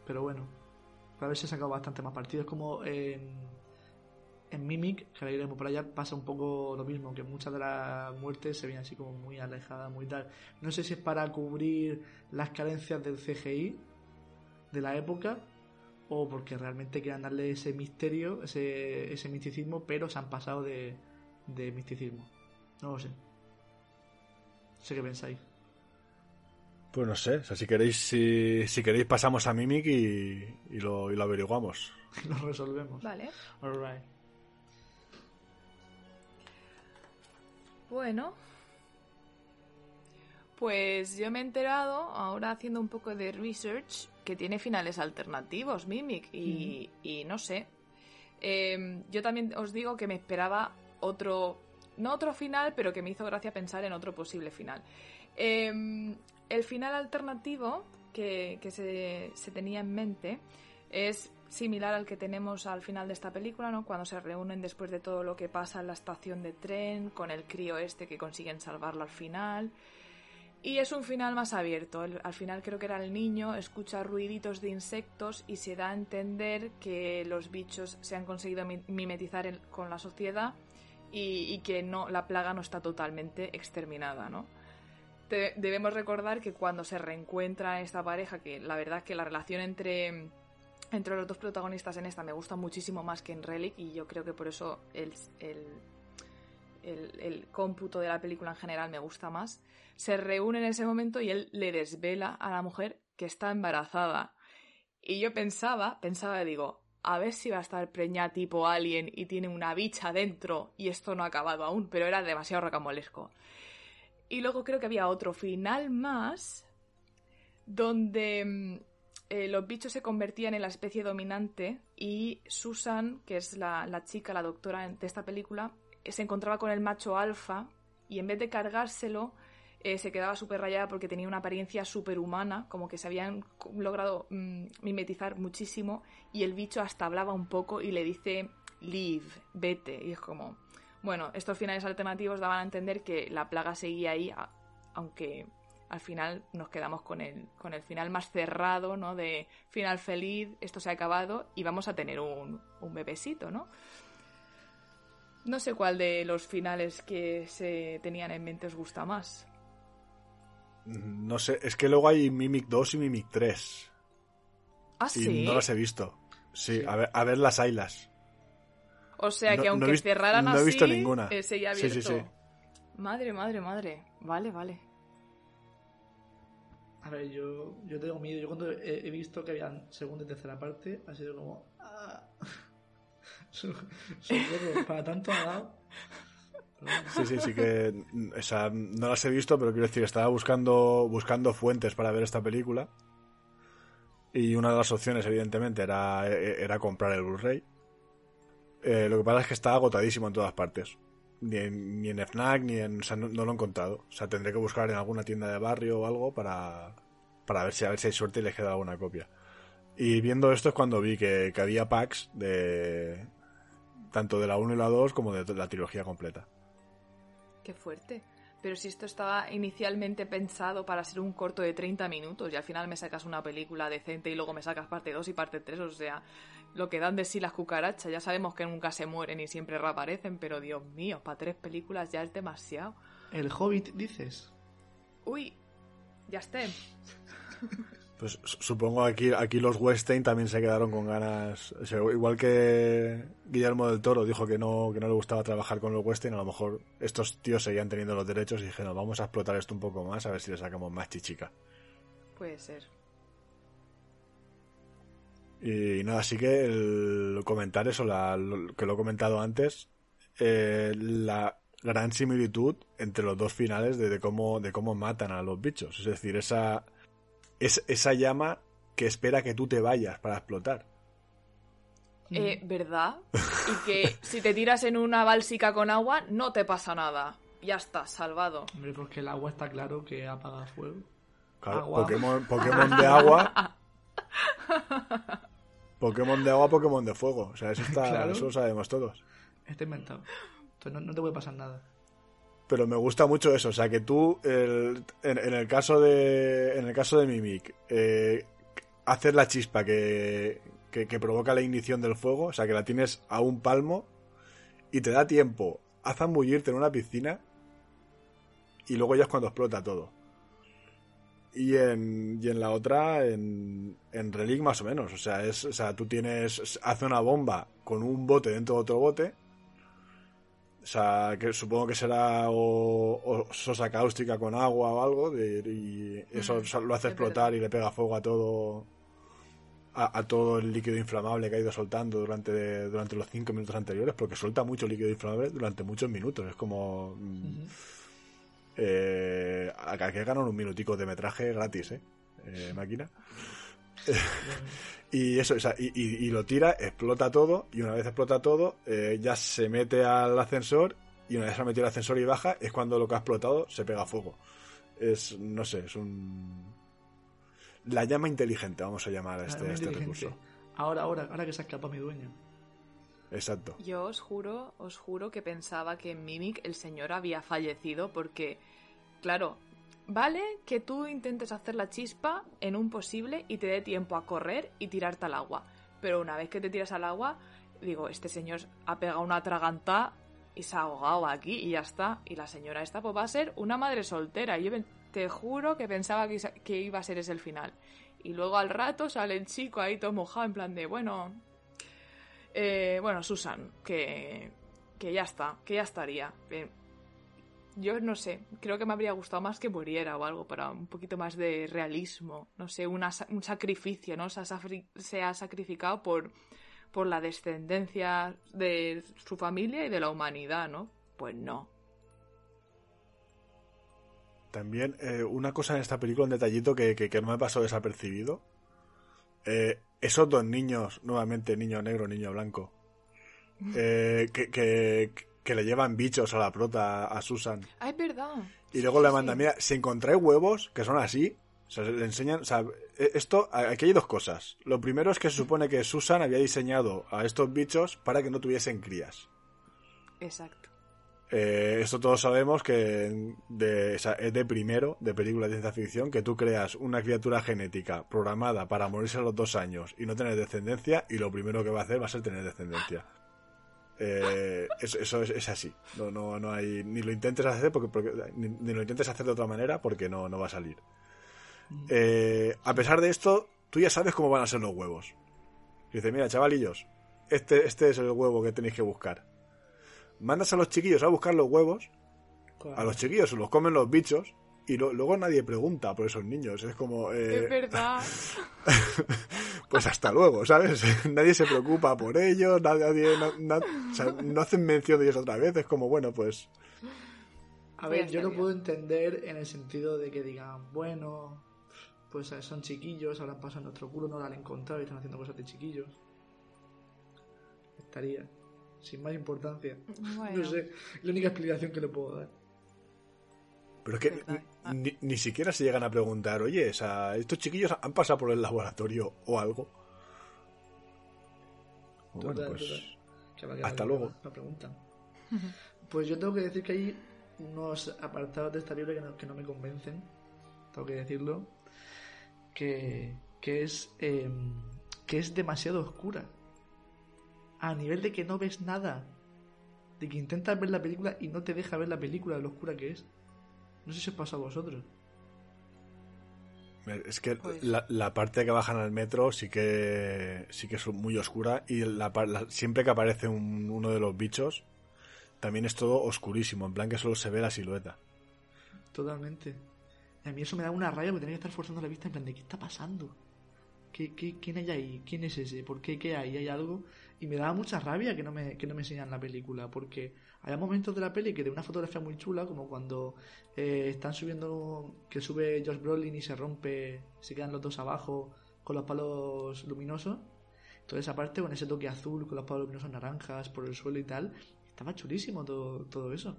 Pero bueno, para ver si he sacado bastante más partido. Es como en, en Mimic, que ahora iremos por allá, pasa un poco lo mismo, que muchas de las muertes se ven así como muy alejadas, muy tal. No sé si es para cubrir las carencias del CGI de la época o porque realmente quieran darle ese misterio, ese, ese misticismo, pero se han pasado de, de misticismo. No lo sé. No sé qué pensáis. Pues no sé, o sea, si queréis, si, si queréis pasamos a Mimic y, y lo, y lo averiguamos. [LAUGHS] Lo resolvemos. Vale. Alright. Bueno. Pues yo me he enterado, ahora haciendo un poco de research, que tiene finales alternativos, Mimic, y, y no sé. Eh, yo también os digo que me esperaba otro, no otro final, pero que me hizo gracia pensar en otro posible final. Eh, el final alternativo que, que se, se tenía en mente es similar al que tenemos al final de esta película, ¿no? Cuando se reúnen después de todo lo que pasa en la estación de tren, con el crío este que consiguen salvarlo al final. Y es un final más abierto. Al final creo que era el niño, escucha ruiditos de insectos y se da a entender que los bichos se han conseguido mi- mimetizar con la sociedad y, que no, la plaga no está totalmente exterminada, ¿no? Debemos recordar que cuando se reencuentra esta pareja, que la verdad es que la relación entre, entre los dos protagonistas en esta me gusta muchísimo más que en Relic y yo creo que por eso el, el, el- cómputo de la película en general me gusta más, se reúne en ese momento y él le desvela a la mujer que está embarazada. Y yo pensaba, pensaba, digo, a ver si va a estar preñada tipo alien y tiene una bicha dentro y esto no ha acabado aún, pero era demasiado rocamolesco. Y luego creo que había otro final más donde mm, eh, los bichos se convertían en la especie dominante y Susan, que es la, chica, la doctora de esta película, se encontraba con el macho alfa y en vez de cargárselo eh, se quedaba súper rayada porque tenía una apariencia superhumana, como que se habían logrado mm, mimetizar muchísimo y el bicho hasta hablaba un poco y le dice leave, vete, y es como, bueno, estos finales alternativos daban a entender que la plaga seguía ahí, aunque al final nos quedamos con el, con el final más cerrado, ¿no? De final feliz, esto se ha acabado y vamos a tener un, un bebecito, ¿no? No sé cuál de los finales que se tenían en mente os gusta más. No sé, es que luego hay Mimic 2 y Mimic 3. Ah, Y sí. no las he visto. Sí, Sí. a ver, a ver las haylas. O sea No- que no aunque visto- cerraran no he visto ninguna. eh, seguía Sí, sí, abierto. sí. Madre, madre, madre. Vale, vale. A ver, yo, yo tengo miedo. Yo cuando he, he visto que había segunda y tercera parte, ha sido como. ah, para tanto ha dado. Sí, sí, sí que. o sea, no las he visto, pero quiero decir, estaba buscando, buscando fuentes para ver esta película. Y una de las opciones, evidentemente, era, era comprar el Blu-ray. Eh, lo que pasa es que está agotadísimo en todas partes. Ni en, ni FNAC, ni en. O sea, no, no lo he encontrado. O sea, tendré que buscar en alguna tienda de barrio o algo para. Para ver si, a ver si hay suerte y les queda alguna copia. Y viendo esto es cuando vi que, que había packs de. Tanto de la 1 y la 2 como de la trilogía completa. Qué fuerte. Pero si esto estaba inicialmente pensado para ser un corto de 30 minutos y al final me sacas una película decente y luego me sacas parte 2 y parte 3, o sea, lo que dan de sí las cucarachas, ya sabemos que nunca se mueren y siempre reaparecen, pero Dios mío, para tres películas ya es demasiado. El Hobbit, dices. Uy, ya esté. [LAUGHS] Pues su- supongo aquí aquí los Weinstein también se quedaron con ganas. o sea, igual que Guillermo del Toro dijo que no, que no le gustaba trabajar con los Weinstein, a lo mejor estos tíos seguían teniendo los derechos y dijeron, vamos a explotar esto un poco más, a ver si le sacamos más chichica. Puede ser. Y nada, así que el comentar eso, la- lo- que lo he comentado antes, eh, la, gran similitud entre los dos finales de, de cómo, de cómo matan a los bichos. Es decir, esa, es, esa llama que espera que tú te vayas para explotar. Eh, ¿Verdad? [LAUGHS] Y que si te tiras en una bálsica con agua, no te pasa nada. Ya estás, salvado. Hombre, porque el agua está claro que apaga fuego. Claro, Agua. Pokémon, Pokémon de agua. [LAUGHS] Pokémon de agua, Pokémon de fuego. O sea, eso, está, Claro. eso lo sabemos todos. Está inventado. Entonces no, no te puede pasar nada. Pero me gusta mucho eso, o sea que tú, en, el caso de, en el caso de Mimic, eh, haces la chispa que, que, que provoca la ignición del fuego, o sea que la tienes a un palmo y te da tiempo a zambullirte en una piscina y luego ya es cuando explota todo. Y en, y en la otra, en, en Relic más o menos, o sea, es, o sea, tú tienes, hace una bomba con un bote dentro de otro bote, o sea, que supongo que será o, o sosa cáustica con agua o algo, de- y eso Mm, lo hace explotar y le pega fuego a todo a, a todo el líquido inflamable que ha ido soltando durante, durante los cinco minutos anteriores, porque suelta mucho líquido inflamable durante muchos minutos. Es como... mm, Ujú. eh, acá que ganan un minutico de metraje gratis, ¿eh? Eh, máquina. [LAUGHS] Y eso, o sea, y, y- y lo tira, explota todo, y una vez explota todo, eh, ya se mete al ascensor, y una vez se ha metido al ascensor y baja, es cuando lo que ha explotado se pega fuego. Es, no sé, es un... La llama inteligente, vamos a llamar a este, a este recurso. Ahora, ahora, ahora que se escapa mi dueño. Exacto. Yo os juro, os juro que pensaba que en Mimic el señor había fallecido porque, claro, vale que tú intentes hacer la chispa en un posible y te dé tiempo a correr y tirarte al agua. Pero una vez que te tiras al agua, digo, este señor ha pegado una atragantá y se ha ahogado aquí y ya está. Y la señora esta pues va a ser una madre soltera. Yo te juro que pensaba que, iba a ser ese el final. Y luego al rato sale el chico ahí todo mojado en plan de, bueno, eh, bueno, Susan, que, que ya está, que ya estaría. Yo no sé, creo que me habría gustado más que muriera o algo para un poquito más de realismo. No sé, una un sacrificio, ¿no? Se ha, sacrificado por, por la descendencia de su familia y de la humanidad, ¿no? Pues no. También eh, una cosa en esta película, un detallito que, que, que no me pasó desapercibido. Eh, esos dos niños, nuevamente niño negro, niño blanco, eh, que, que, que le llevan bichos a la prota, a Susan. Ah, es verdad. Y luego sí, le sí. mandan, mira, si encontráis huevos que son así, o sea, le enseñan, o sea, e- esto, aquí hay dos cosas. Lo primero es que se supone que Susan había diseñado a estos bichos para que no tuviesen crías. Exacto. Eh, esto todos sabemos que de, o sea, es de primero de películas de ciencia ficción que tú creas una criatura genética programada para morirse a los dos años y no tener descendencia y lo primero que va a hacer va a ser tener descendencia. Eh, eso eso es, es así. No, no, no hay ni lo intentes hacer porque, porque- ni, ni lo intentes hacer de otra manera porque no, no va a salir. Eh, a pesar de esto, tú ya sabes cómo van a ser los huevos. Y dice, mira, chavalillos, este, este es el huevo que tenéis que buscar. Mandas a los chiquillos a buscar los huevos, a los chiquillos se los comen los bichos y lo- luego nadie pregunta por esos niños. Es como, eh, Es verdad. [LAUGHS] pues hasta luego, ¿sabes? [LAUGHS] nadie se preocupa por ellos, nadie, na- na- o sea, no hacen mención de ellos otra vez. Es como, bueno, pues A ver, yo lo puedo entender en el sentido de que digan, bueno, pues eh, son chiquillos, habrán pasado en nuestro culo, no lo han encontrado y están haciendo cosas de chiquillos. Estaría, sin más importancia. Bueno. No sé, es la única explicación que le puedo dar. Pero es que. Ni, ni siquiera se llegan a preguntar, oye, o sea, estos chiquillos han pasado por el laboratorio o algo. Bueno, Total, pues hasta luego. La pregunta. Pues yo tengo que decir que hay unos apartados de esta libro que no, que no me convencen, tengo que decirlo, que, que es eh, que es demasiado oscura. A nivel de que no ves nada. De que intentas ver la película y no te deja ver la película lo oscura que es. No sé si os pasa a vosotros. es que Pues- la, la parte que bajan al metro sí que sí que es muy oscura y la, la- siempre que aparece un- uno de los bichos también es todo oscurísimo, en plan que solo se ve la silueta. Totalmente. A mí eso me da una rabia porque tenía que estar forzando la vista en plan de ¿qué está pasando? ¿Qué, qué, quién hay ahí? ¿Quién es ese? ¿Por qué? ¿Qué hay? ¿Hay algo? Y me daba mucha rabia que no me, que no me enseñan la película, porque hay momentos de la peli que de una fotografía muy chula, como cuando eh, están subiendo, que sube Josh Brolin y se rompe, se quedan los dos abajo con los palos luminosos. Toda esa parte con ese toque azul, con los palos luminosos naranjas por el suelo y tal, estaba chulísimo todo, todo eso.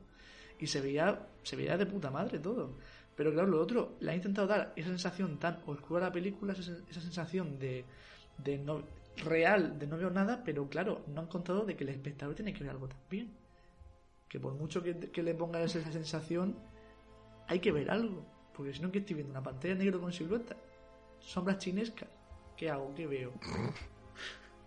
Y se veía, se veía de puta madre todo. Pero claro, lo otro, le ha intentado dar esa sensación tan oscura a la película, esa, sensación de, de no, real, de no veo nada, pero claro, no han contado de que el espectador tiene que ver algo también. Que por mucho que, que le ponga esa sensación, hay que ver algo. Porque si no, que estoy viendo? Una pantalla negra con silueta. Sombras chinescas. ¿Qué hago? ¿Qué veo?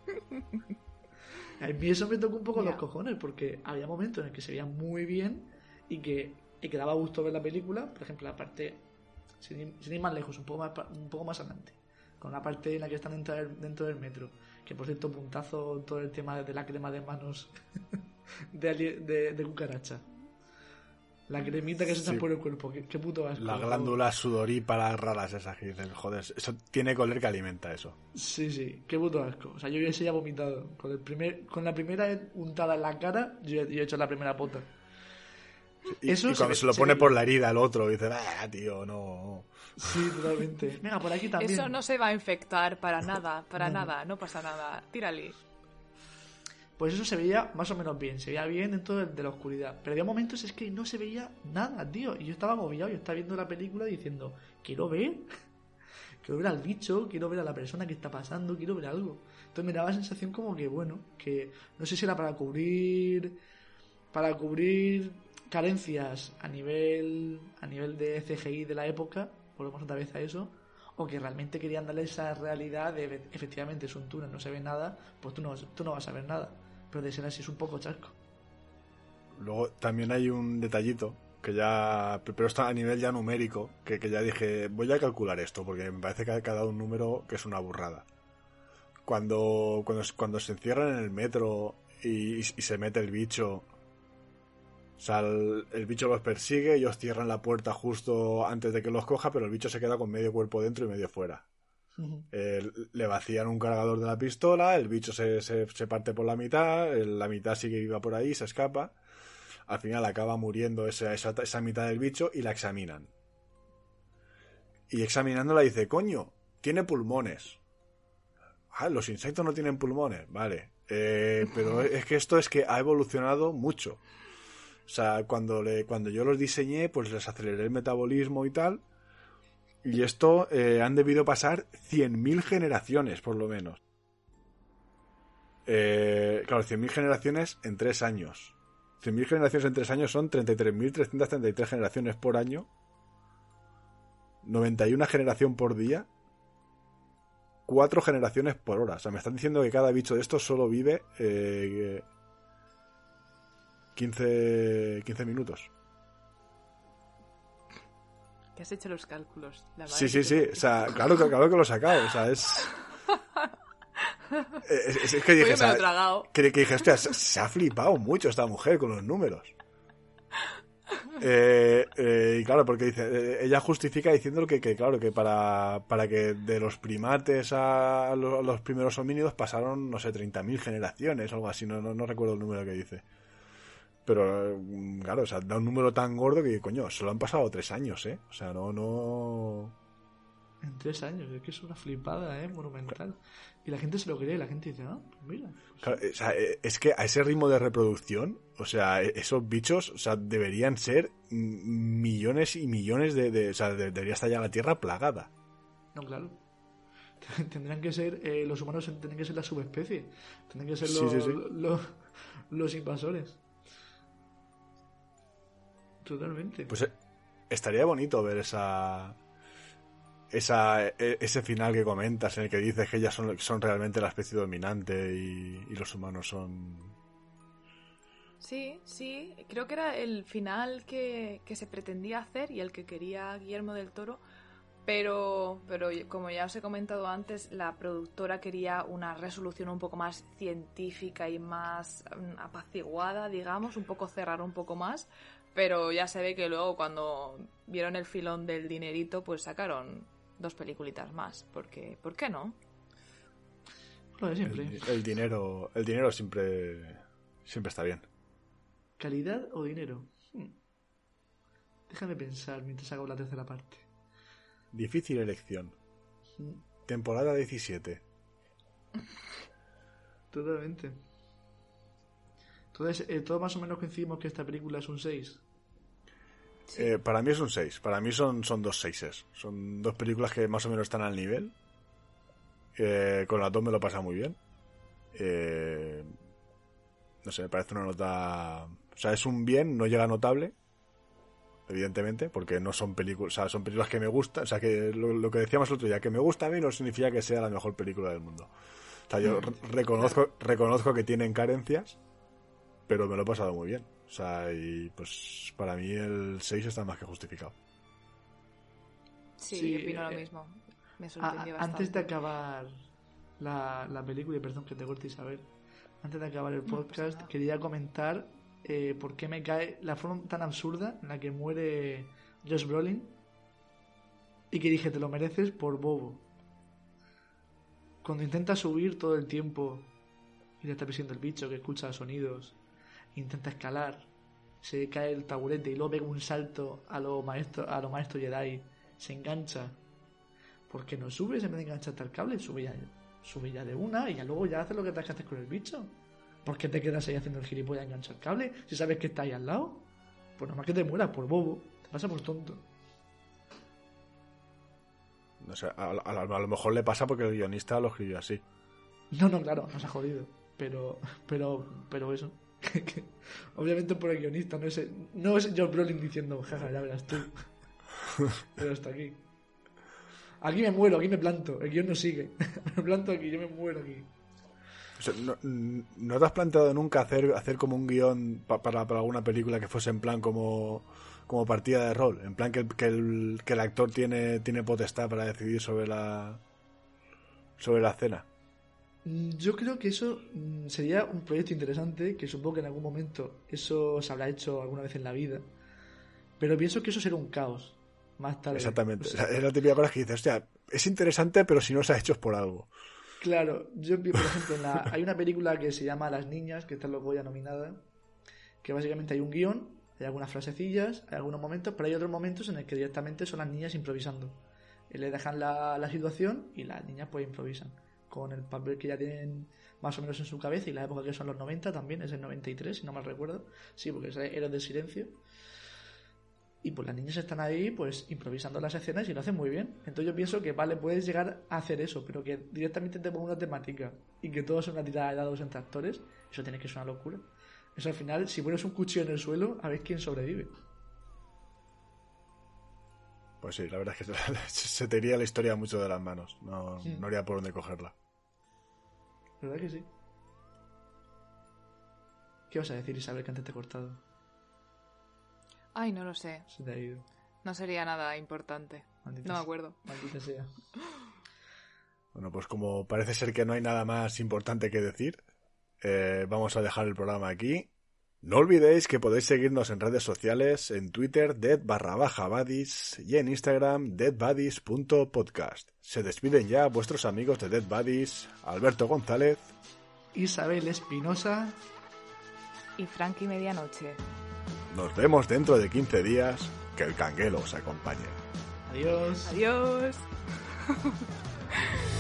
[LAUGHS] A mí eso me tocó un poco los cojones, porque había momentos en el que se veía muy bien y que, y que daba gusto ver la película. Por ejemplo, la parte, sin ir, sin ir más lejos, un poco más, un poco más adelante, con la parte en la que están dentro del, dentro del metro. Que por cierto, puntazo todo el tema de la crema de manos [LAUGHS] [LAUGHS] de, ali- de, de cucaracha. La cremita que se echan Sí. por el cuerpo, qué, qué puto asco. Las glándulas sudoríparas raras esas que dicen, joder, eso tiene que oler que alimenta eso. Sí, sí, qué puto asco. O sea, yo hubiese ya vomitado. Con, el primer, con la primera untada en la cara, yo, yo he hecho la primera pota. Y, Eso y cuando se lo se pone ve por la herida el otro, dice, ah, tío, no. Sí, totalmente. Venga, por aquí también. Eso no se va a infectar para nada, para No. nada, no pasa nada. Tírale. Pues eso se veía más o menos bien. Se veía bien dentro de, de la oscuridad. Pero había momentos es que no se veía nada, tío. Y yo estaba agobiado. Yo estaba viendo la película diciendo, quiero ver. [LAUGHS] Quiero ver al bicho, quiero ver a la persona que está pasando, quiero ver algo. Entonces me daba la sensación como que, bueno, que no sé si era para cubrir. Para cubrir carencias a nivel. a nivel de CGI de la época. Volvemos otra vez a eso. O que realmente querían darle esa realidad de efectivamente es un túnel, no se ve nada, pues tú no, tú no vas a ver nada. De ser así es un poco chasco. Luego también hay un detallito que ya, pero está a nivel ya numérico, que, que ya dije, voy a calcular esto, porque me parece que ha dado un número que es una burrada. Cuando, cuando, cuando se encierran en el metro y, se mete el bicho, el, el bicho los persigue, ellos cierran la puerta justo antes de que los coja, pero el bicho se queda con medio cuerpo dentro y medio fuera. Eh, le vacían un cargador de la pistola, el bicho se, se, se parte por la mitad, la mitad sigue viva por ahí, se escapa. Al final acaba muriendo esa, esa, esa mitad del bicho y la examinan. Y examinándola dice, coño, tiene pulmones. Ah, los insectos no tienen pulmones, vale. Eh, pero es que esto es que ha evolucionado mucho. O sea, cuando, le, cuando yo los diseñé, pues les aceleré el metabolismo y tal. Y esto eh, han debido pasar 100.000 generaciones, por lo menos. Eh, claro, 100.000 generaciones en 3 años. 100.000 generaciones en 3 años son 33.333 generaciones por año. 91 generación por día. 4 generaciones por hora. O sea, me están diciendo que cada bicho de estos solo vive eh, 15, 15 minutos. Que has hecho los cálculos. la madre Sí, sí, sí. O sea, claro, que- claro que lo he sacado. O sea, es. [LAUGHS] Es, es- es que dije, o sea, tragado. que, que dije, hostia, se, se ha flipado mucho esta mujer con los números. Eh, eh, y claro, porque dice, eh, ella justifica diciendo que, que, claro, que para, para que de los primates a los, los primeros homínidos pasaron, no sé, 30.000 generaciones o algo así, no, no, no recuerdo el número que dice. Pero, eh, claro, o sea, da un número tan gordo que, coño, solo han pasado tres años, ¿eh? O sea, no, no... En tres años, es que es una flipada, ¿eh? Monumental. Y la gente se lo cree, la gente dice, ah, pues mira. pues Claro, o sea, eh, es que a ese ritmo de reproducción, o sea, e- esos bichos, o sea, deberían ser mm, millones y millones de, de- o sea, de- debería estar ya la Tierra plagada. No, claro. [LAUGHS] Tendrán que ser, eh, los humanos tendrán que ser la subespecie. Tendrán que ser Sí, los, sí, sí. los, los invasores. Totalmente. Pues eh, estaría bonito ver esa, esa e- ese final que comentas en el que dices que ellas son, son realmente la especie dominante y, y los humanos son... Sí, sí, creo que era el final que, que se pretendía hacer y el que quería Guillermo del Toro, pero, pero como ya os he comentado antes, la productora quería una resolución un poco más científica y más mm, apaciguada, digamos, un poco cerrar un poco más, pero ya se ve que luego cuando vieron el filón del dinerito, pues sacaron dos peliculitas más, porque ¿por qué no? Lo de siempre. El, el dinero, el dinero siempre, siempre está bien. ¿Calidad o dinero? Hmm. Déjame pensar mientras hago la tercera parte. Difícil elección. Hmm. Temporada 17. [LAUGHS] Totalmente. Entonces, eh, todos más o menos coincidimos que esta película es un 6. Eh, para mí es un 6. Para mí son, son dos 6. Son dos películas que más o menos están al nivel. Eh, con las dos me lo pasa muy bien. Eh, no sé, me parece una nota. O sea, es un bien, no llega notable. Evidentemente, porque no son películas. O sea, son películas que me gustan. O sea, que lo, lo que decíamos el otro día, que me gusta a mí no significa que sea la mejor película del mundo. O sea, yo re- reconozco, reconozco que tienen carencias, pero me lo he pasado muy bien. O sea, y pues para mí el 6 está más que justificado. Sí, Sí, yo opino lo eh, mismo. Me sorprendió bastante. antes de acabar la, la película, y perdón que te corte Isabel, antes de acabar el podcast, quería comentar eh, por qué me cae la forma tan absurda en la que muere Josh Brolin y que dije, te lo mereces por bobo. Cuando intenta subir todo el tiempo y le está persiguiendo el bicho que escucha sonidos, intenta escalar, se cae el taburete y luego pega un salto a los maestros a los maestros Jedi, se engancha ¿Por qué no subes en vez de engancharte al cable? Sube ya, sube ya de una y ya luego ya haces lo que te que hacer con el bicho. ¿Por qué te quedas ahí haciendo el gilipollas enganchar el cable? Si sabes que está ahí al lado. Pues nada más que te mueras por bobo. Te pasa por tonto. No sé, a, a- a lo mejor le pasa porque el guionista lo escribió así. No, no, claro, nos ha jodido. Pero, pero, pero eso. [LAUGHS] Obviamente por el guionista, no es, no es Josh Brolin diciendo, jaja, ya verás tú. [LAUGHS] Pero hasta aquí. Aquí me muero, aquí me planto. El guion no sigue. [LAUGHS] me planto aquí, yo me muero aquí. O sea, no, ¿no te has planteado nunca hacer, hacer como un guion pa- para, para alguna película que fuese en plan como, como partida de rol? En plan que el, que el, que el actor tiene, tiene potestad para decidir sobre la, sobre la escena. Mm, Yo creo que eso mm, sería un proyecto interesante, que supongo que en algún momento eso se habrá hecho alguna vez en la vida. Pero pienso que eso será un caos. Más tarde. Exactamente. O sea, O sea, es la típica cosa que dices, hostia, es interesante, pero si no se ha hecho es por algo. Claro, yo por ejemplo, en la- hay una película que se llama Las Niñas, que está luego ya nominada, que básicamente hay un guion, hay algunas frasecillas, hay algunos momentos, pero hay otros momentos en los que directamente son las niñas improvisando. Y le dejan la, la situación y las niñas pues improvisan. Con el papel que ya tienen más o menos en su cabeza y la época que son los 90 también, es el 93, si no mal recuerdo. Sí, porque Héroes del Silencio. Y pues las niñas están ahí pues improvisando las escenas y lo hacen muy bien. Entonces yo pienso que vale, puedes llegar a hacer eso, pero que directamente te ponga una temática y que todo sea una tirada de dados entre actores, eso tiene que ser una locura. Eso al final, si pones un cuchillo en el suelo, a ver quién sobrevive. Pues sí, la verdad es que [LAUGHS] se te iría la historia mucho de las manos. No, Sí. no haría por dónde cogerla. ¿Verdad que sí? ¿Qué vas a decir, Isabel, que antes te he cortado? Ay, no lo sé. Se te ha ido. No sería nada importante. Maldita No me acuerdo. Maldita sea. [LAUGHS] Bueno, pues como parece ser que no hay nada más importante que decir, eh, vamos a dejar el programa aquí. No olvidéis que podéis seguirnos en redes sociales, en Twitter, dead barra baja buddies y en Instagram, deadbuddies.podcast. Se despiden ya vuestros amigos de Dead Buddies, Alberto González. Isabel Espinosa. Y Frankie Medianoche. Nos vemos dentro de 15 días. Que el canguelo os acompañe. Adiós. Adiós. [LAUGHS]